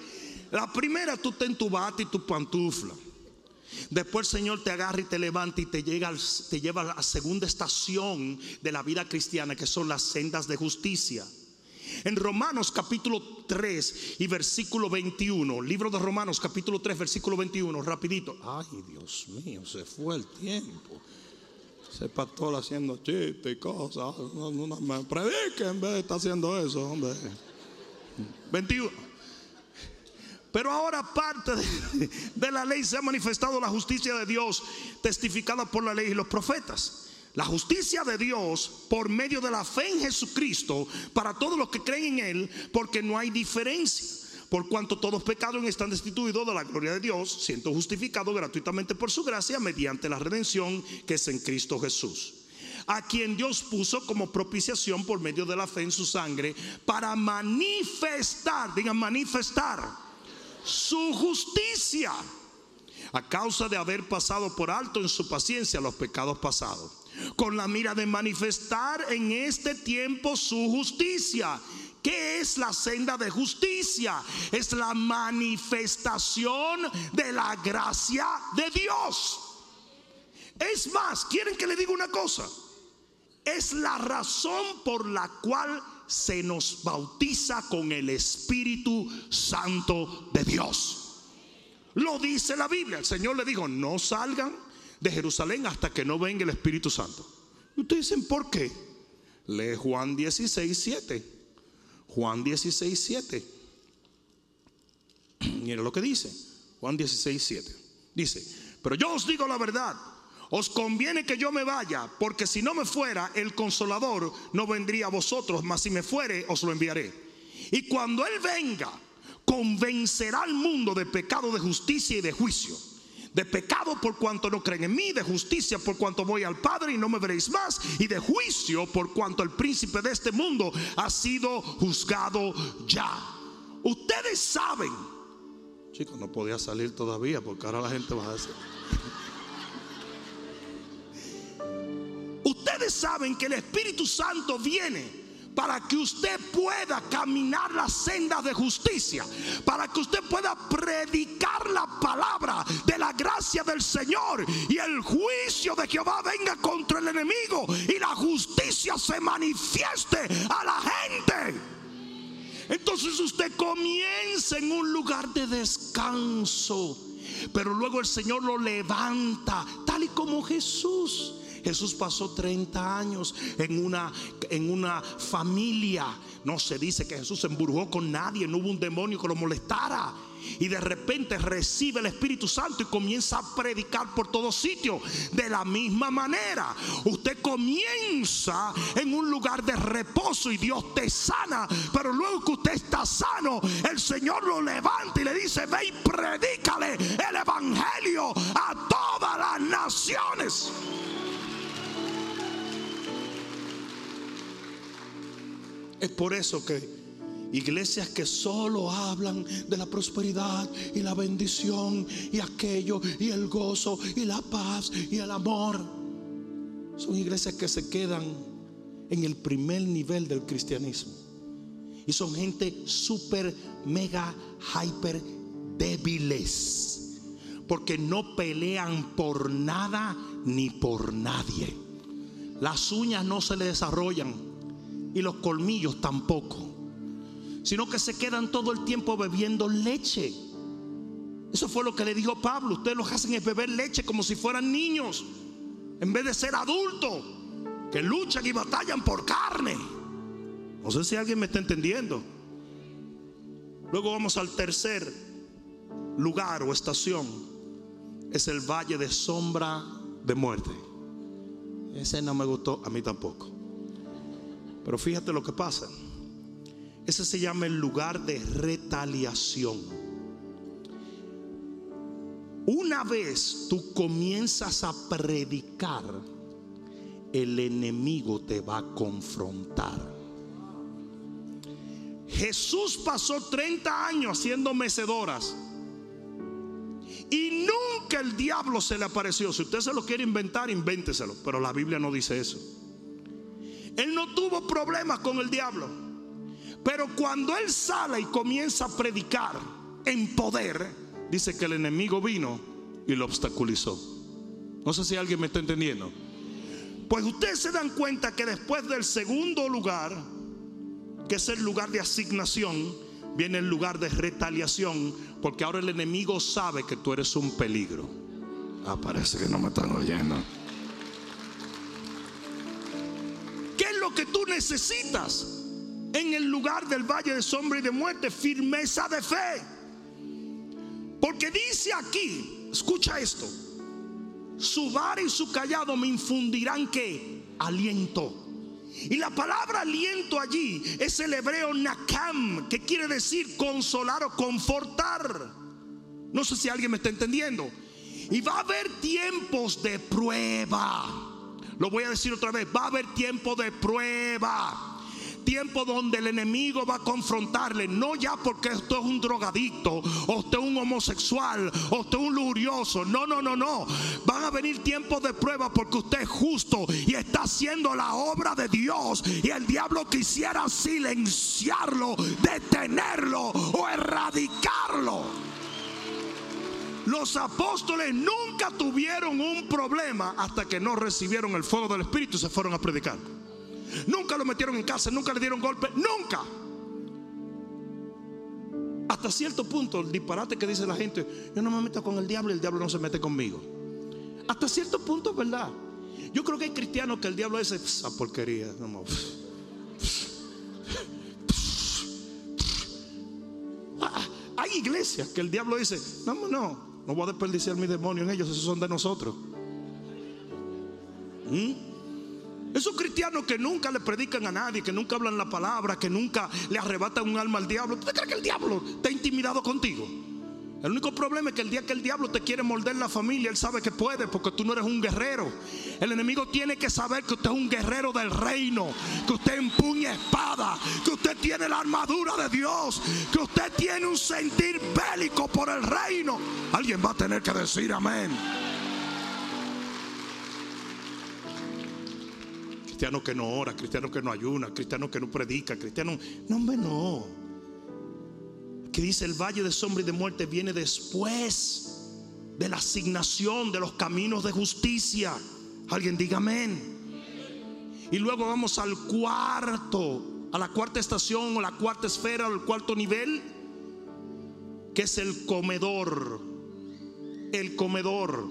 la primera tú te en tu bate y tu pantufla. Después el Señor te agarra y te levanta y te, llega, te lleva a la segunda estación de la vida cristiana, que son las sendas de justicia. En Romanos capítulo 3 y versículo 21, libro de Romanos capítulo 3, versículo 21, rapidito. Ay, Dios mío, se fue el tiempo. Ese pastor haciendo chistes y cosas. No, no, me predique en vez de estar haciendo eso, hombre. 21. Pero ahora parte de, la ley se ha manifestado la justicia de Dios testificada por la ley y los profetas. La justicia de Dios por medio de la fe en Jesucristo para todos los que creen en Él, porque no hay diferencia. Por cuanto todos pecados están destituidos de la gloria de Dios, siendo justificados gratuitamente por su gracia mediante la redención que es en Cristo Jesús a quien Dios puso como propiciación por medio de la fe en su sangre para manifestar, digan manifestar, su justicia a causa de haber pasado por alto en su paciencia los pecados pasados, con la mira de manifestar en este tiempo su justicia. ¿Qué es la senda de justicia? Es la manifestación de la gracia de Dios. Es más, ¿quieren que le diga una cosa? Es la razón por la cual se nos bautiza con el Espíritu Santo de Dios. Lo dice la Biblia. El Señor le dijo, no salgan de Jerusalén hasta que no venga el Espíritu Santo. Y ustedes dicen, ¿por qué? Lee Juan 16, 7. Juan 16, 7. Mira lo que dice. Juan 16, 7. Dice, pero yo os digo la verdad. Os conviene que yo me vaya, porque si no me fuera, el consolador no vendría a vosotros, mas si me fuere, os lo enviaré. Y cuando Él venga, convencerá al mundo de pecado, de justicia y de juicio. De pecado por cuanto no creen en mí, de justicia por cuanto voy al Padre y no me veréis más, y de juicio por cuanto el príncipe de este mundo ha sido juzgado ya. Ustedes saben, chicos, no podía salir todavía porque ahora la gente va a decir. Ustedes saben que el Espíritu Santo viene para que usted pueda caminar las sendas de justicia, para que usted pueda predicar la palabra de la gracia del Señor y el juicio de Jehová venga contra el enemigo y la justicia se manifieste a la gente. Entonces usted comienza en un lugar de descanso, pero luego el Señor lo levanta, tal y como Jesús. Jesús pasó 30 años en una, en una familia. No se dice que Jesús se emburgó con nadie, no hubo un demonio que lo molestara. Y de repente recibe el Espíritu Santo y comienza a predicar por todo sitio. De la misma manera, usted comienza en un lugar de reposo y Dios te sana. Pero luego que usted está sano, el Señor lo levanta y le dice, ve y predícale el Evangelio a todas las naciones. Es por eso que iglesias que solo hablan de la prosperidad y la bendición y aquello y el gozo y la paz y el amor, son iglesias que se quedan en el primer nivel del cristianismo. Y son gente súper, mega, hyper débiles. Porque no pelean por nada ni por nadie. Las uñas no se le desarrollan y los colmillos tampoco, sino que se quedan todo el tiempo bebiendo leche. Eso fue lo que le dijo Pablo. Ustedes lo hacen es beber leche como si fueran niños, en vez de ser adultos que luchan y batallan por carne. No sé si alguien me está entendiendo. Luego vamos al tercer lugar o estación. Es el valle de sombra de muerte. Ese no me gustó, a mí tampoco. Pero fíjate lo que pasa. Ese se llama el lugar de retaliación. Una vez tú comienzas a predicar, el enemigo te va a confrontar. Jesús pasó 30 años haciendo mecedoras. Y nunca el diablo se le apareció. Si usted se lo quiere inventar, invénteselo. Pero la Biblia no dice eso. Él no tuvo problemas con el diablo. Pero cuando él sale y comienza a predicar en poder, dice que el enemigo vino y lo obstaculizó. No sé si alguien me está entendiendo. Pues ustedes se dan cuenta que después del segundo lugar, que es el lugar de asignación, viene el lugar de retaliación, porque ahora el enemigo sabe que tú eres un peligro. Ah, parece que no me están oyendo. Que tú necesitas en el lugar del valle de sombra y de muerte, firmeza de fe. Porque dice aquí, escucha esto, su vara y su callado me infundirán que aliento. Y la palabra aliento allí es el hebreo nakam, que quiere decir consolar o confortar. No sé si alguien me está entendiendo. Y va a haber tiempos de prueba. Lo voy a decir otra vez, va a haber tiempo de prueba. Tiempo donde el enemigo va a confrontarle, no ya porque usted es un drogadicto, o usted es un homosexual, o usted es un lurioso, no, no, no, no. Van a venir tiempos de prueba porque usted es justo y está haciendo la obra de Dios. Y el diablo quisiera silenciarlo, detenerlo o erradicarlo. Los apóstoles nunca tuvieron un problema hasta que no recibieron el fuego del Espíritu y se fueron a predicar. Nunca lo metieron en casa, nunca le dieron golpe, nunca. Hasta cierto punto, el disparate que dice la gente, yo no me meto con el diablo y el diablo no se mete conmigo. Hasta cierto punto es verdad. Yo creo que hay cristianos que el diablo dice, esa porquería. Hay iglesias que el diablo dice, no, no, no voy a desperdiciar mi demonio en ellos, esos son de nosotros. ¿Mm? Esos cristianos que nunca le predican a nadie, que nunca hablan la palabra, que nunca le arrebatan un alma al diablo. ¿Tú crees que el diablo ha intimidado contigo? El único problema es que el día que el diablo te quiere morder la familia, él sabe que puede porque tú no eres un guerrero. El enemigo tiene que saber que usted es un guerrero del reino, que usted empuña espada, que usted tiene la armadura de Dios, que usted tiene un sentir bélico por el reino. Alguien va a tener que decir amén. cristiano que no ora, cristiano que no ayuna, cristiano que no predica, cristiano... No, hombre, no. Que dice el valle de sombra y de muerte viene después de la asignación de los caminos de justicia. Alguien diga amén. Y luego vamos al cuarto, a la cuarta estación o la cuarta esfera, al cuarto nivel, que es el comedor. El comedor.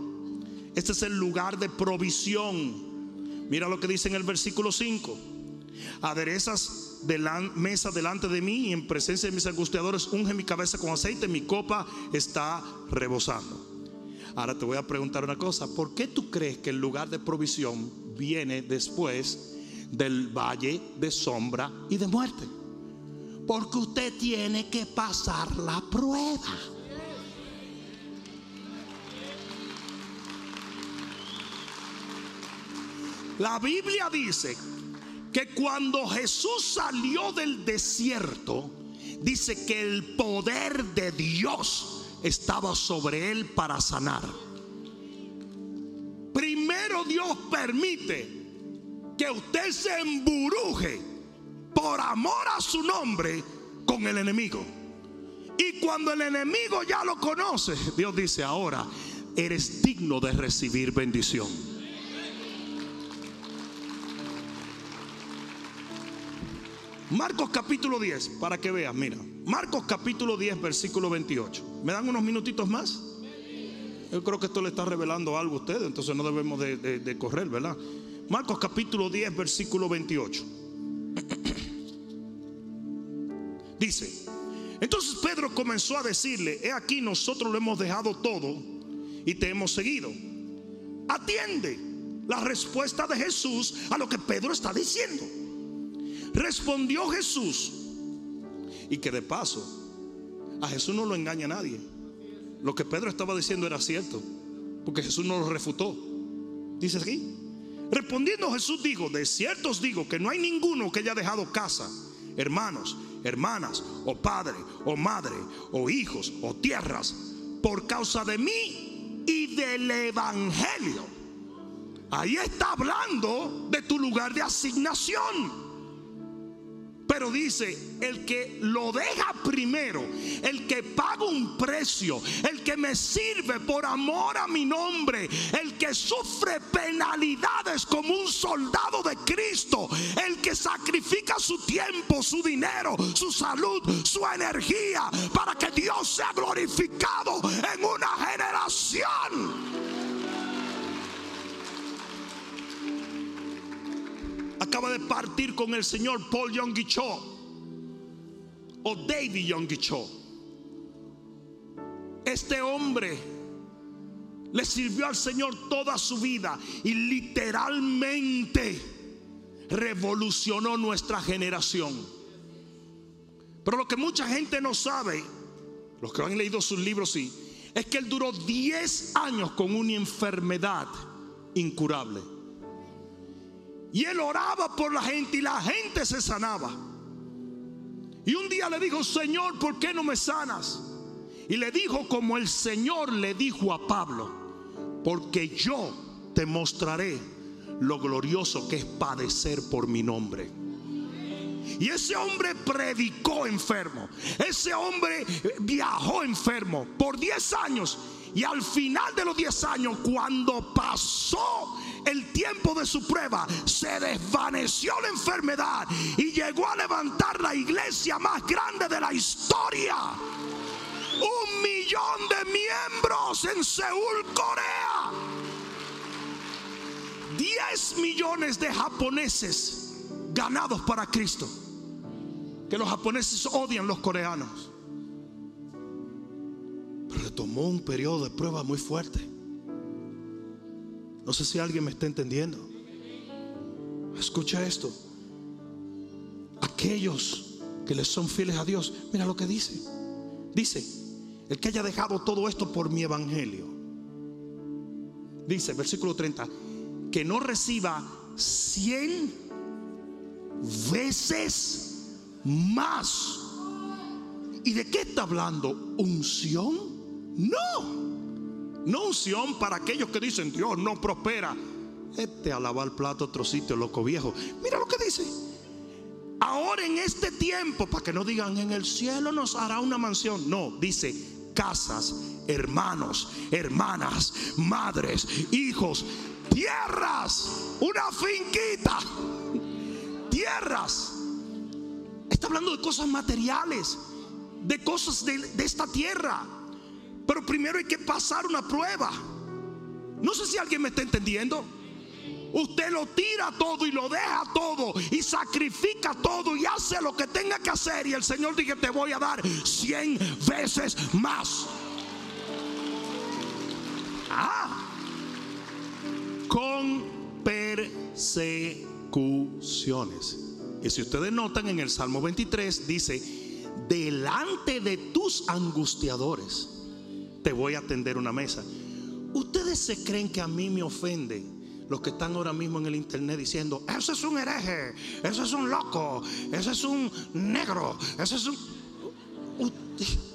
Este es el lugar de provisión Mira lo que dice en el versículo 5. Aderezas mesa delante de mí y en presencia de mis angustiadores unge mi cabeza con aceite, mi copa está rebosando. Ahora te voy a preguntar una cosa, ¿por qué tú crees que el lugar de provisión viene después del valle de sombra y de muerte? Porque usted tiene que pasar la prueba. La Biblia dice que cuando Jesús salió del desierto, dice que el poder de Dios estaba sobre él para sanar. Primero Dios permite que usted se emburuje por amor a su nombre con el enemigo. Y cuando el enemigo ya lo conoce, Dios dice, ahora eres digno de recibir bendición. Marcos capítulo 10, para que veas, mira. Marcos capítulo 10, versículo 28. ¿Me dan unos minutitos más? Yo creo que esto le está revelando algo a ustedes, entonces no debemos de, correr, ¿verdad? Marcos capítulo 10, versículo 28. Dice, entonces Pedro comenzó a decirle, he aquí nosotros lo hemos dejado todo y te hemos seguido. Atiende la respuesta de Jesús a lo que Pedro está diciendo. Respondió Jesús. Y que de paso, a Jesús no lo engaña nadie. Lo que Pedro estaba diciendo era cierto. Porque Jesús no lo refutó. Dice aquí. Respondiendo Jesús dijo, de cierto os digo que no hay ninguno que haya dejado casa, hermanos, hermanas, o padre, o madre, o hijos, o tierras, por causa de mí y del Evangelio. Ahí está hablando de tu lugar de asignación. Pero dice, el que lo deja primero, el que paga un precio, el que me sirve por amor a mi nombre, el que sufre penalidades como un soldado de Cristo, el que sacrifica su tiempo, su dinero, su salud, su energía, para que Dios sea glorificado en una generación. Acaba de partir con el señor Paul Cho o David Cho. Este hombre le sirvió al Señor toda su vida y literalmente revolucionó nuestra generación. Pero lo que mucha gente no sabe, los que han leído sus libros sí, es que él duró 10 años con una enfermedad incurable. Y él oraba por la gente y la gente se sanaba. Y un día le dijo, Señor, ¿por qué no me sanas? Y le dijo como el Señor le dijo a Pablo, porque yo te mostraré lo glorioso que es padecer por mi nombre. Y ese hombre predicó enfermo. Ese hombre viajó enfermo por 10 años. Y al final de los 10 años, cuando pasó el tiempo de su prueba, se desvaneció la enfermedad y llegó a levantar la iglesia más grande de la historia. Un millón de miembros en Seúl, Corea. 10 millones de japoneses ganados para Cristo. Que los japoneses odian los coreanos. Pero tomó un periodo de prueba muy fuerte. No sé si alguien me está entendiendo. Escucha esto. Aquellos que les son fieles a Dios, mira lo que dice. Dice, el que haya dejado todo esto por mi evangelio. Dice, versículo 30, que no reciba cien veces más. ¿Y de qué está hablando? ¿Unción? No. No unción para aquellos que dicen Dios no prospera. Este a lavar plato otro sitio, loco viejo. Mira lo que dice. Ahora en este tiempo, para que no digan en el cielo nos hará una mansión. No, dice casas, hermanos, hermanas, madres, hijos, tierras, una finquita, tierras. Está hablando de cosas materiales, de cosas de, de esta tierra. Pero primero hay que pasar una prueba. No sé si alguien me está entendiendo. Usted lo tira todo y lo deja todo y sacrifica todo y hace lo que tenga que hacer. Y el Señor dice: Te voy a dar cien veces más. Ah, con persecuciones. Y si ustedes notan en el Salmo 23, dice: Delante de tus angustiadores te voy a atender una mesa. Ustedes se creen que a mí me ofende los que están ahora mismo en el internet diciendo, ese es un hereje, ese es un loco, ese es un negro, ese es un...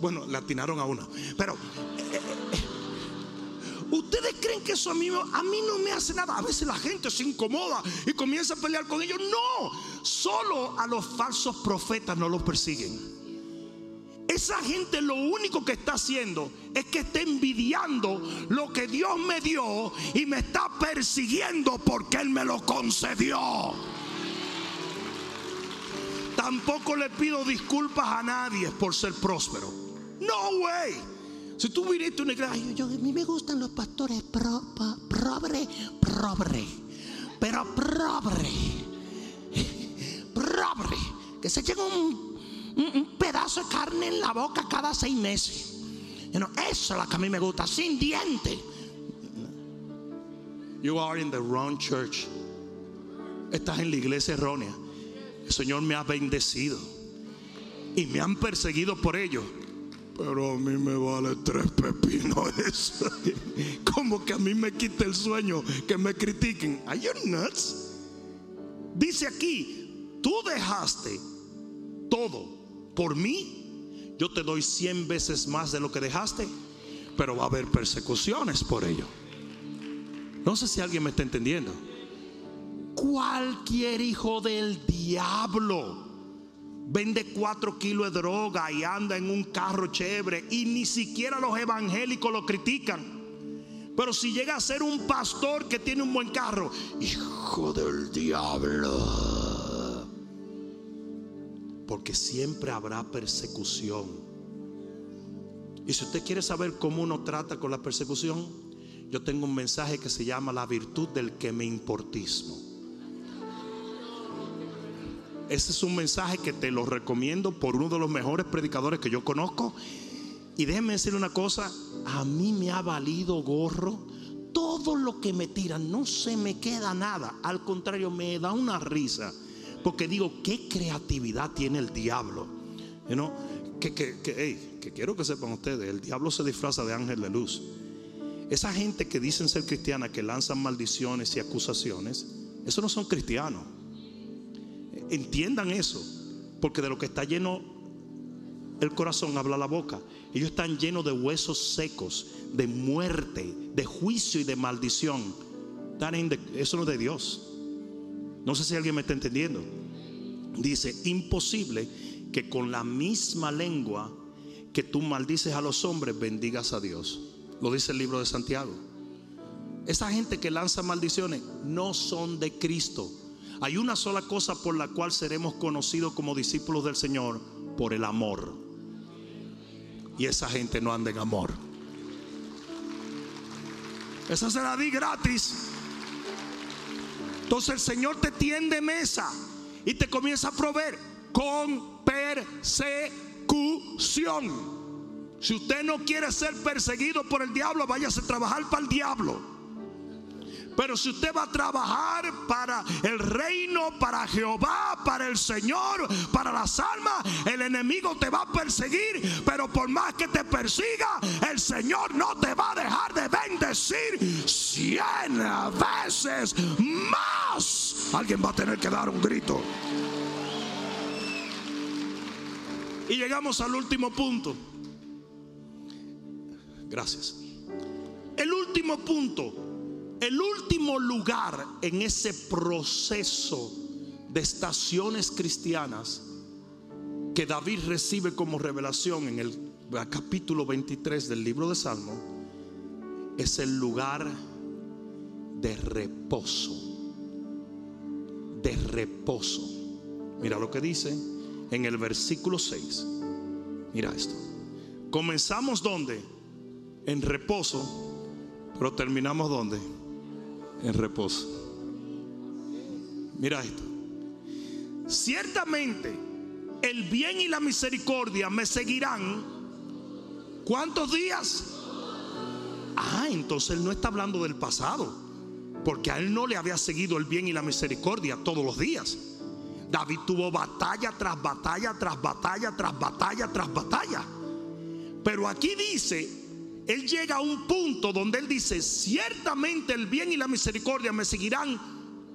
Bueno, le atinaron a uno. Pero... Eh, eh, ¿Ustedes creen que eso a mí, a mí no me hace nada? A veces la gente se incomoda y comienza a pelear con ellos. No, solo a los falsos profetas no los persiguen. Esa gente lo único que está haciendo es que está envidiando lo que Dios me dio y me está persiguiendo porque Él me lo concedió. Tampoco le pido disculpas a nadie por ser próspero. No way. Si tú viniste una iglesia, yo, a mí me gustan los pastores pro, pobre, pero pobre, pobre, que se llega un un, pedazo de carne en la boca cada seis meses. eso es lo que a mí me gusta, sin diente. You are in the wrong church. Estás en la iglesia errónea. El Señor me ha bendecido y me han perseguido por ello. Pero a mí me vale tres pepinos eso. Como que a mí me quita el sueño que me critiquen. Are you nuts? Dice aquí, tú dejaste todo por mí, yo te doy cien veces más de lo que dejaste, pero va a haber persecuciones por ello. No sé si alguien me está entendiendo. Cualquier hijo del diablo vende cuatro kilos de droga y anda en un carro chévere y ni siquiera los evangélicos lo critican. Pero si llega a ser un pastor que tiene un buen carro, hijo del diablo porque siempre habrá persecución. Y si usted quiere saber cómo uno trata con la persecución, yo tengo un mensaje que se llama la virtud del que me importismo. Ese es un mensaje que te lo recomiendo por uno de los mejores predicadores que yo conozco. Y déjeme decirle una cosa, a mí me ha valido gorro todo lo que me tiran no se me queda nada. Al contrario, me da una risa. Porque digo, qué creatividad tiene el diablo. que, que, que quiero que sepan ustedes, el diablo se disfraza de ángel de luz. Esa gente que dicen ser cristiana, que lanzan maldiciones y acusaciones, esos no son cristianos. Entiendan eso, porque de lo que está lleno el corazón habla la boca. Ellos están llenos de huesos secos, de muerte, de juicio y de maldición. Eso no es de Dios. No sé si alguien me está entendiendo. Dice, imposible que con la misma lengua que tú maldices a los hombres, bendigas a Dios. Lo dice el libro de Santiago. Esa gente que lanza maldiciones no son de Cristo. Hay una sola cosa por la cual seremos conocidos como discípulos del Señor, por el amor. Y esa gente no anda en amor. Esa se la di gratis. Entonces el Señor te tiende mesa y te comienza a proveer con persecución. Si usted no quiere ser perseguido por el diablo, váyase a trabajar para el diablo. Pero si usted va a trabajar para el reino, para Jehová, para el Señor, para las almas, el enemigo te va a perseguir. Pero por más que te persiga, el Señor no te va a dejar de bendecir cien veces más. Alguien va a tener que dar un grito. Y llegamos al último punto. Gracias. El último punto, el último lugar en ese proceso de estaciones cristianas que David recibe como revelación en el capítulo 23 del libro de Salmo es el lugar de reposo. De reposo. Mira lo que dice en el versículo 6. Mira esto. Comenzamos donde? en reposo, pero terminamos donde? En reposo. Mira esto. Ciertamente el bien y la misericordia me seguirán. ¿Cuántos días? Ah, entonces él no está hablando del pasado, porque a él no le había seguido el bien y la misericordia todos los días. David tuvo batalla tras batalla, tras batalla, tras batalla, tras batalla. Pero aquí dice él llega a un punto donde él dice, ciertamente el bien y la misericordia me seguirán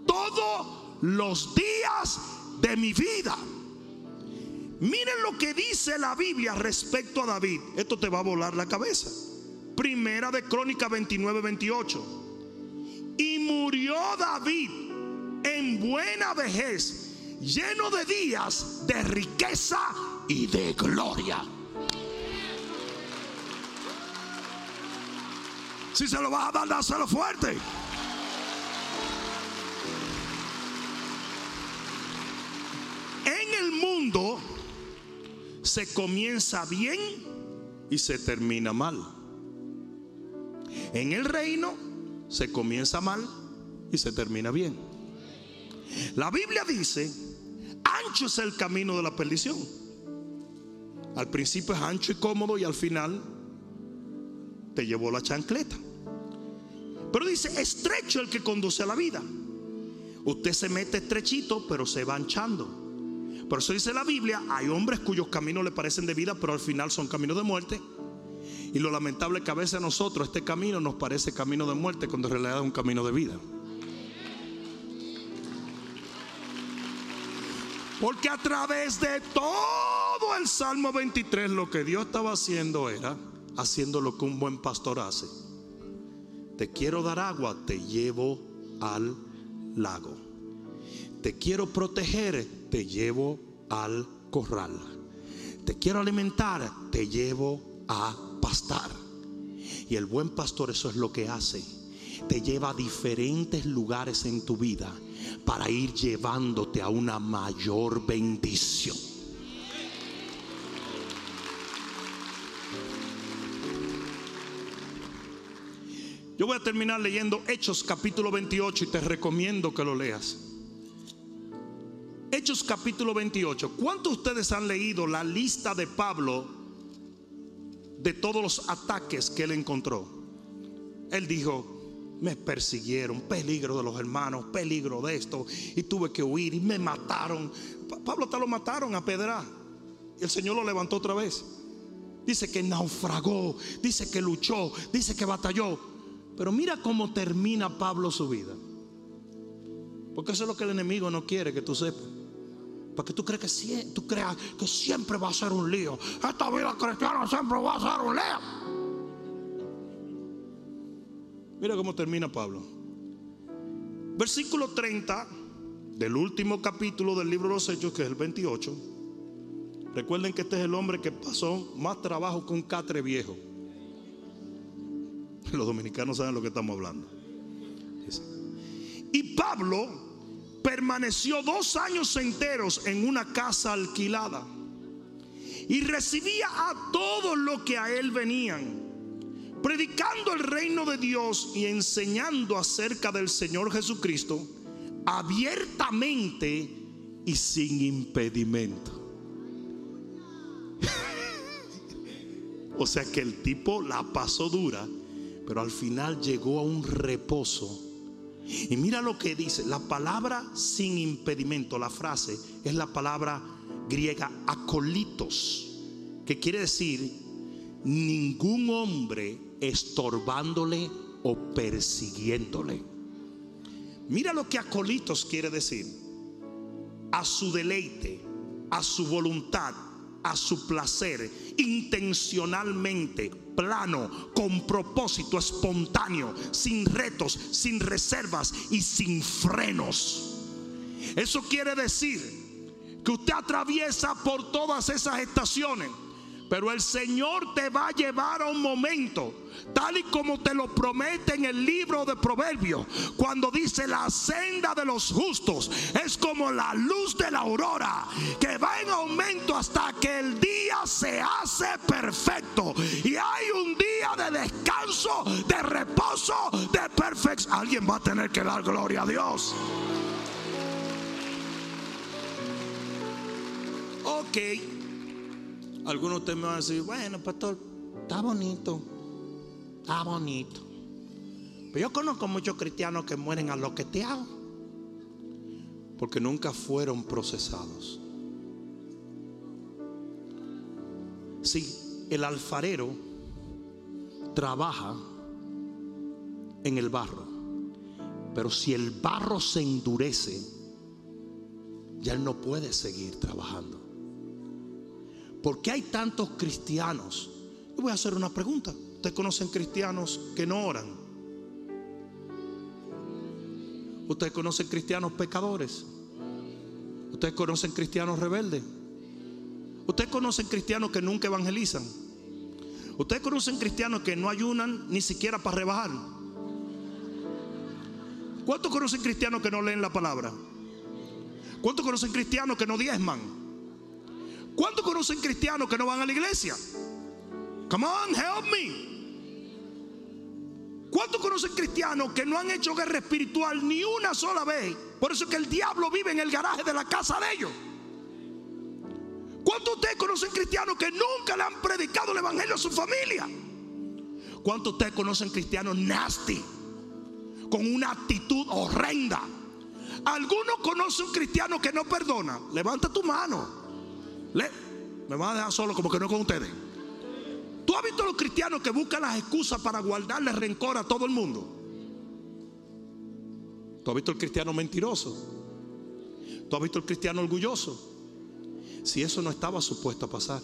todos los días de mi vida. Miren lo que dice la Biblia respecto a David. Esto te va a volar la cabeza. Primera de Crónica 29, 28. Y murió David en buena vejez, lleno de días de riqueza y de gloria. Si se lo vas a dar, dáselo fuerte. En el mundo se comienza bien y se termina mal. En el reino se comienza mal y se termina bien. La Biblia dice, ancho es el camino de la perdición. Al principio es ancho y cómodo y al final te llevó la chancleta. Pero dice, estrecho el que conduce a la vida. Usted se mete estrechito, pero se va anchando. Por eso dice la Biblia, hay hombres cuyos caminos le parecen de vida, pero al final son caminos de muerte. Y lo lamentable es que a veces a nosotros este camino nos parece camino de muerte cuando en realidad es un camino de vida. Porque a través de todo el Salmo 23 lo que Dios estaba haciendo era haciendo lo que un buen pastor hace. Te quiero dar agua, te llevo al lago. Te quiero proteger, te llevo al corral. Te quiero alimentar, te llevo a pastar. Y el buen pastor eso es lo que hace. Te lleva a diferentes lugares en tu vida para ir llevándote a una mayor bendición. Yo voy a terminar leyendo Hechos capítulo 28 y te recomiendo que lo leas. Hechos capítulo 28. ¿Cuántos de ustedes han leído la lista de Pablo de todos los ataques que él encontró? Él dijo, me persiguieron, peligro de los hermanos, peligro de esto, y tuve que huir y me mataron. Pablo hasta lo mataron a pedra. Y el Señor lo levantó otra vez. Dice que naufragó, dice que luchó, dice que batalló. Pero mira cómo termina Pablo su vida. Porque eso es lo que el enemigo no quiere que tú sepas. Porque tú que, tú creas que siempre va a ser un lío. Esta vida cristiana siempre va a ser un lío. Mira cómo termina Pablo. Versículo 30 del último capítulo del libro de los Hechos, que es el 28. Recuerden que este es el hombre que pasó más trabajo que un catre viejo. Los dominicanos saben lo que estamos hablando. Y Pablo permaneció dos años enteros en una casa alquilada y recibía a todos los que a él venían predicando el reino de Dios y enseñando acerca del Señor Jesucristo abiertamente y sin impedimento. o sea que el tipo la pasó dura, pero al final llegó a un reposo. Y mira lo que dice, la palabra sin impedimento, la frase es la palabra griega acolitos, que quiere decir ningún hombre estorbándole o persiguiéndole. Mira lo que acolitos quiere decir. A su deleite, a su voluntad, a su placer, intencionalmente, plano, con propósito espontáneo, sin retos, sin reservas y sin frenos. Eso quiere decir que usted atraviesa por todas esas estaciones pero el Señor te va a llevar a un momento, tal y como te lo promete en el libro de Proverbios, cuando dice la senda de los justos es como la luz de la aurora, que va en aumento hasta que el día se hace perfecto. Y hay un día de descanso, de reposo, de perfección. Alguien va a tener que dar gloria a Dios. Ok. Algunos de ustedes me van a decir, bueno, pastor, está bonito, está bonito. Pero yo conozco muchos cristianos que mueren a lo que te hago, porque nunca fueron procesados. Si el alfarero trabaja en el barro, pero si el barro se endurece, ya él no puede seguir trabajando. ¿Por qué hay tantos cristianos? Yo voy a hacer una pregunta. ¿Ustedes conocen cristianos que no oran? ¿Ustedes conocen cristianos pecadores? ¿Ustedes conocen cristianos rebeldes? ¿Ustedes conocen cristianos que nunca evangelizan? ¿Ustedes conocen cristianos que no ayunan ni siquiera para rebajar? ¿Cuántos conocen cristianos que no leen la palabra? ¿Cuántos conocen cristianos que no diezman? ¿Cuántos conocen cristianos que no van a la iglesia? Come on, help me. ¿Cuántos conocen cristianos que no han hecho guerra espiritual ni una sola vez? Por eso es que el diablo vive en el garaje de la casa de ellos. ¿Cuántos de ustedes conocen cristianos que nunca le han predicado el evangelio a su familia? ¿Cuántos de ustedes conocen cristianos nasty? Con una actitud horrenda. ¿Alguno conoce un cristiano que no perdona? Levanta tu mano. Le, me van a dejar solo como que no con ustedes. ¿Tú has visto a los cristianos que buscan las excusas para guardarle rencor a todo el mundo? ¿Tú has visto el cristiano mentiroso? ¿Tú has visto el cristiano orgulloso? Si eso no estaba supuesto a pasar.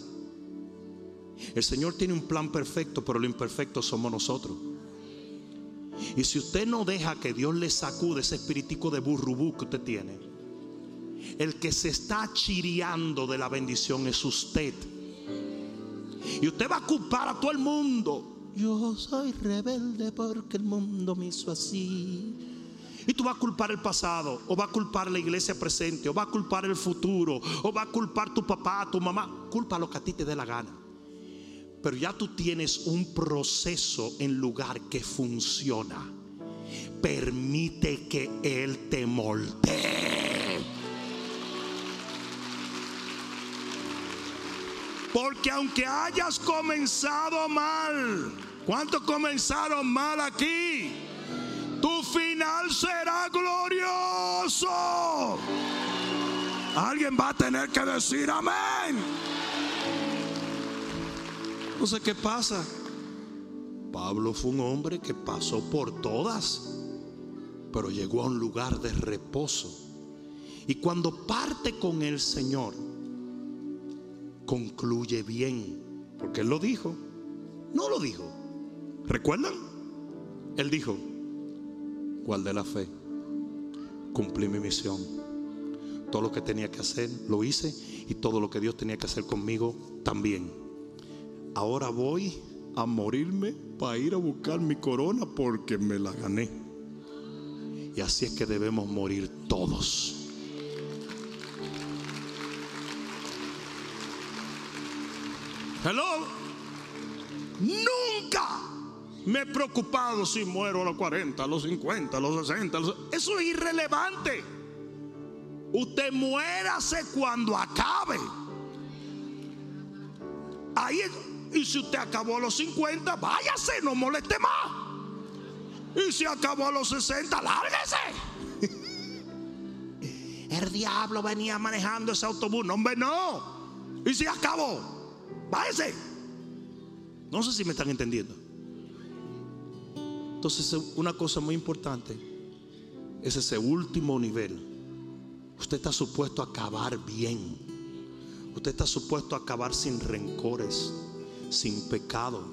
El Señor tiene un plan perfecto, pero lo imperfecto somos nosotros. Y si usted no deja que Dios le sacude ese espíritu de burrubú que usted tiene, el que se está chiriando de la bendición es usted. Y usted va a culpar a todo el mundo. Yo soy rebelde porque el mundo me hizo así. Y tú vas a culpar el pasado, o va a culpar la iglesia presente, o va a culpar el futuro, o va a culpar tu papá, tu mamá. Culpa lo que a ti te dé la gana. Pero ya tú tienes un proceso en lugar que funciona. Permite que Él te moldee. Porque aunque hayas comenzado mal, ¿cuántos comenzaron mal aquí? final será glorioso. Alguien va a tener que decir amén. No sé qué pasa. Pablo fue un hombre que pasó por todas, pero llegó a un lugar de reposo. Y cuando parte con el Señor, concluye bien, porque Él lo dijo, no lo dijo. ¿Recuerdan? Él dijo, guardé la fe, cumplí mi misión. Todo lo que tenía que hacer, lo hice y todo lo que Dios tenía que hacer conmigo también. Ahora voy a morirme para ir a buscar mi corona porque me la gané. Y así es que debemos morir todos. Hello. Nunca me he preocupado si muero a los 40, a los 50, a los 60. Eso es irrelevante. Usted muérase cuando acabe. Ahí y si usted acabó a los 50, váyase, no moleste más. Y si acabó a los 60, lárguese. El diablo venía manejando ese autobús. No, hombre, no. Y si acabó, váyase. No sé si me están entendiendo. Entonces, una cosa muy importante es ese último nivel. Usted está supuesto a acabar bien. Usted está supuesto a acabar sin rencores sin pecado,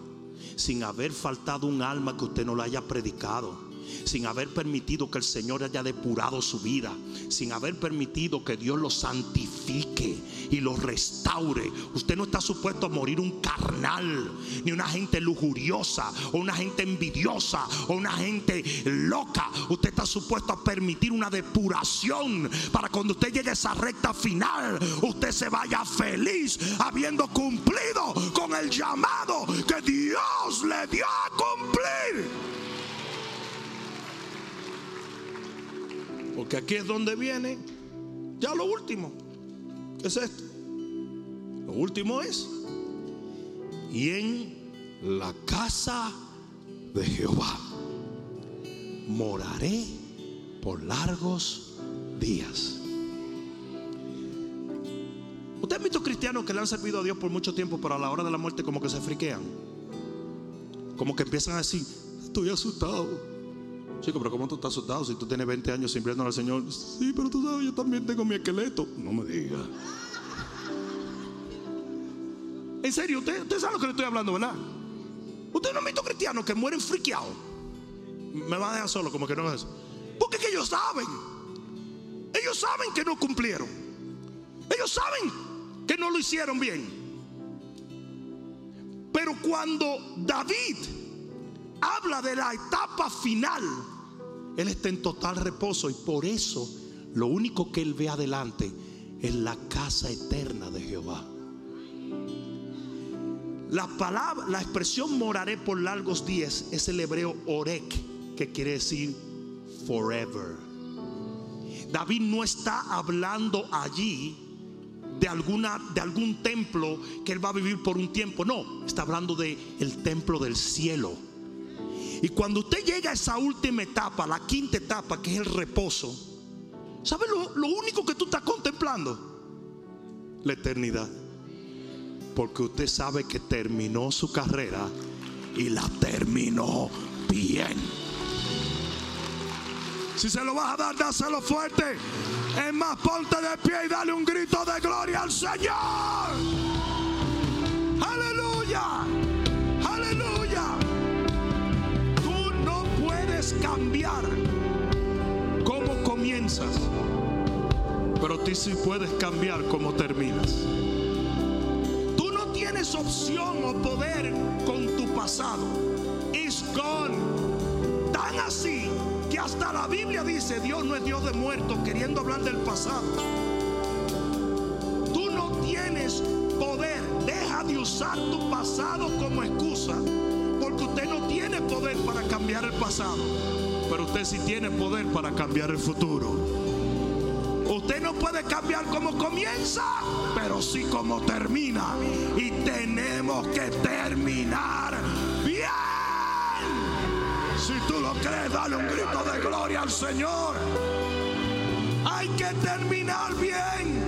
sin haber faltado un alma que usted no le haya predicado sin haber permitido que el Señor haya depurado su vida, sin haber permitido que Dios lo santifique y lo restaure. Usted no está supuesto a morir un carnal, ni una gente lujuriosa, o una gente envidiosa, o una gente loca. Usted está supuesto a permitir una depuración para cuando usted llegue a esa recta final, usted se vaya feliz habiendo cumplido con el llamado que Dios le dio a cumplir. Porque aquí es donde viene ya lo último. ¿Qué es esto? Lo último es, y en la casa de Jehová moraré por largos días. ¿Usted ha visto cristianos que le han servido a Dios por mucho tiempo, pero a la hora de la muerte como que se friquean? Como que empiezan a decir, estoy asustado. Chico, pero ¿cómo tú estás asustado si tú tienes 20 años sirviendo al Señor? Sí, pero tú sabes, yo también tengo mi esqueleto. No me digas. En serio, usted, usted sabe lo que le estoy hablando, ¿verdad? Usted no ha visto cristianos que mueren friqueados. Me va a dejar solo, como que no es eso. Porque que ellos saben. Ellos saben que no cumplieron. Ellos saben que no lo hicieron bien. Pero cuando David habla de la etapa final, Él está en total reposo y por eso lo único que Él ve adelante es la casa eterna de Jehová. La palabra, la expresión moraré por largos días es el hebreo orek, que quiere decir forever. David no está hablando allí de alguna de algún templo que él va a vivir por un tiempo, no, está hablando de el templo del cielo y cuando usted llega a esa última etapa, la quinta etapa, que es el reposo, ¿sabe lo, único que tú estás contemplando? La eternidad. Porque usted sabe que terminó su carrera y la terminó bien. Si se lo vas a dar, dáselo fuerte. Es más, ponte de pie y dale un grito de gloria al Señor. Cambiar cómo comienzas, pero tú sí puedes cambiar cómo terminas. Tú no tienes opción o poder con tu pasado. It's gone. Tan así que hasta la Biblia dice, Dios no es Dios de muertos queriendo hablar del pasado. Tú no tienes poder. Deja de usar tu pasado como excusa porque usted no tiene poder para cambiar el pasado, pero usted sí tiene poder para cambiar el futuro. Usted no puede cambiar como comienza, pero sí como termina. Y tenemos que terminar bien. Si tú lo crees, dale un grito de gloria al Señor. Hay que terminar bien.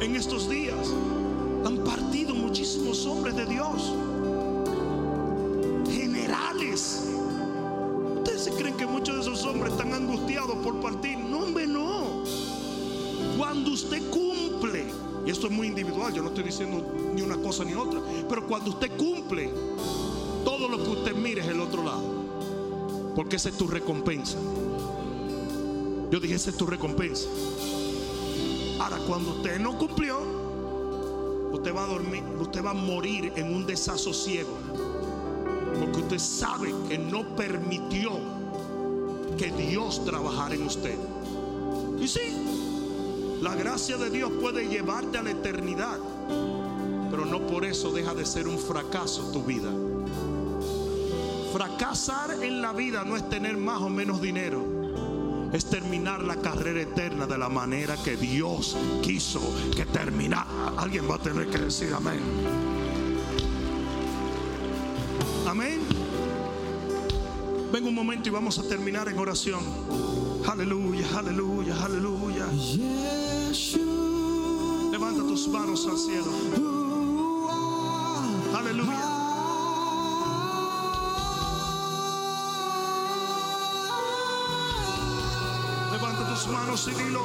En estos días han partido muchísimos hombres de Dios. ¿Ustedes se creen que muchos de esos hombres están angustiados por partir? No, hombre, no. Cuando usted cumple, y esto es muy individual, yo no estoy diciendo ni una cosa ni otra, pero cuando usted cumple, todo lo que usted mire es el otro lado. Porque esa es tu recompensa. Yo dije, esa es tu recompensa. Ahora, cuando usted no cumplió, usted va a dormir, usted va a morir en un desasosiego. Porque usted sabe que no permitió que Dios trabajara en usted. Y sí, la gracia de Dios puede llevarte a la eternidad, pero no por eso deja de ser un fracaso tu vida. Fracasar en la vida no es tener más o menos dinero, es terminar la carrera eterna de la manera que Dios quiso que terminara. Alguien va a tener que decir amén. Amén. Ven un momento y vamos a terminar en oración. Aleluya, aleluya, aleluya. Levanta tus manos al cielo. Aleluya. Levanta tus manos y dilo.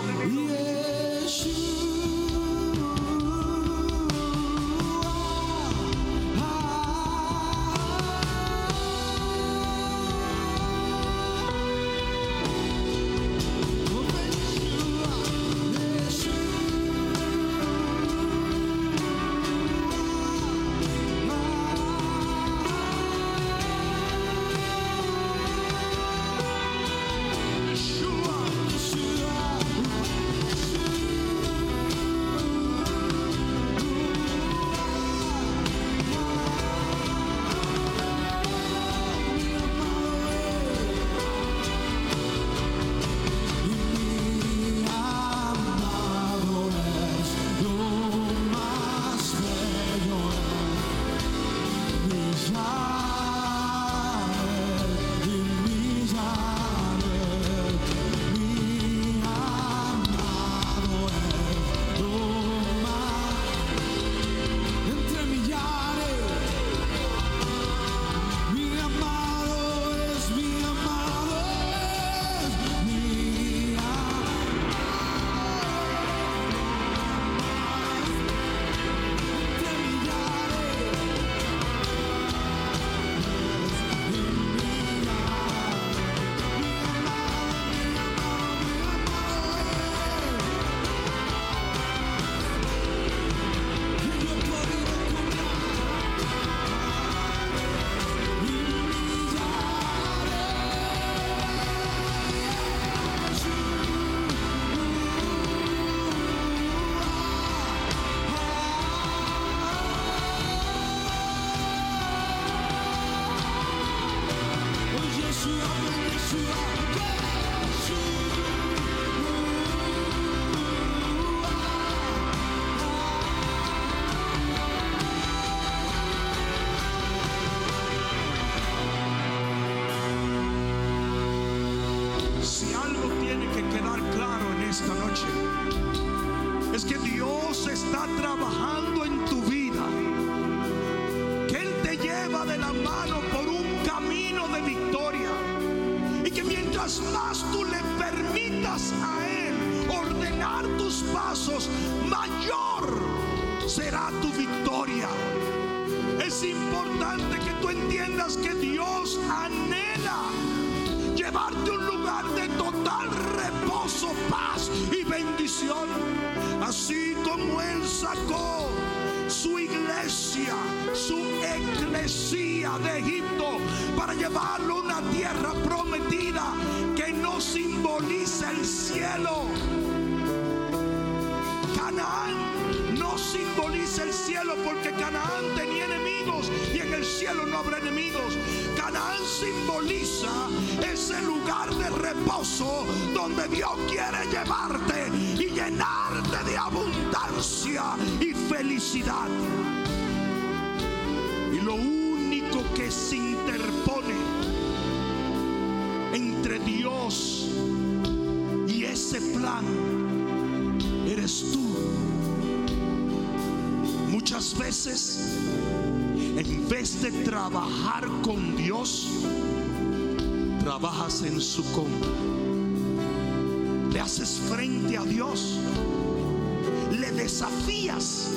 Desafías.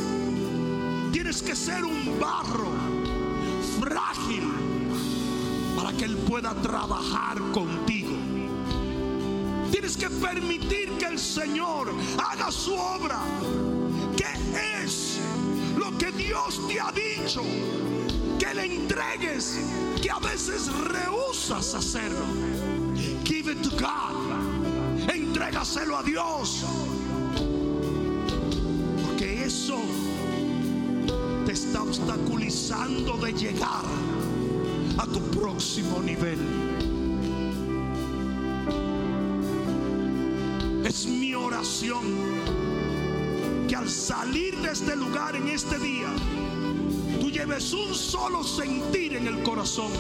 Tienes que ser un barro frágil para que Él pueda trabajar contigo. Tienes que permitir que el Señor haga su obra. ¿Qué es lo que Dios te ha dicho? Que le entregues, que a veces rehusas hacerlo. Give it to God. Entrégaselo a Dios. Obstaculizando de llegar a tu próximo nivel. Es mi oración que al salir de este lugar en este día, tú lleves un solo sentir en el corazón.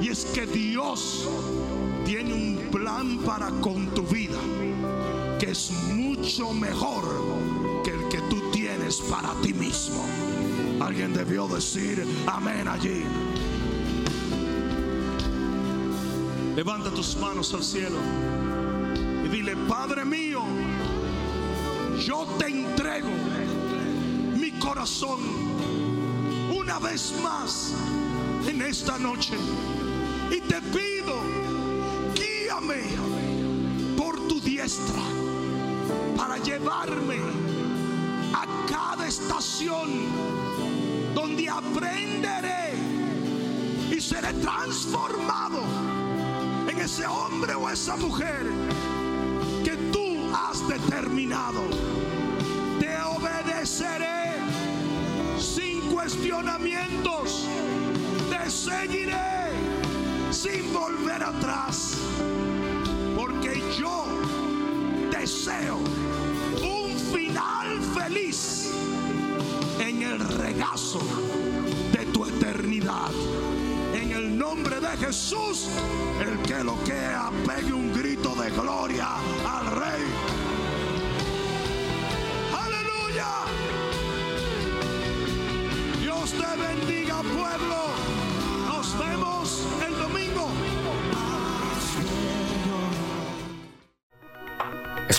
Y es que Dios tiene un plan para con tu vida que es mucho mejor que el que tú tienes para ti mismo. Alguien debió decir amén allí. Levanta tus manos al cielo y dile, Padre mío, yo te entrego mi corazón una vez más en esta noche y te pido, guíame por tu diestra para llevarme a cada estación aprenderé y seré transformado en ese hombre o esa mujer que tú has determinado. Te obedeceré sin cuestionamientos. Te seguiré sin volver atrás. Porque yo deseo de tu eternidad. En el nombre de Jesús, el que lo quea, pegue un grito de gloria al Rey. Aleluya. Dios te bendiga, pueblo.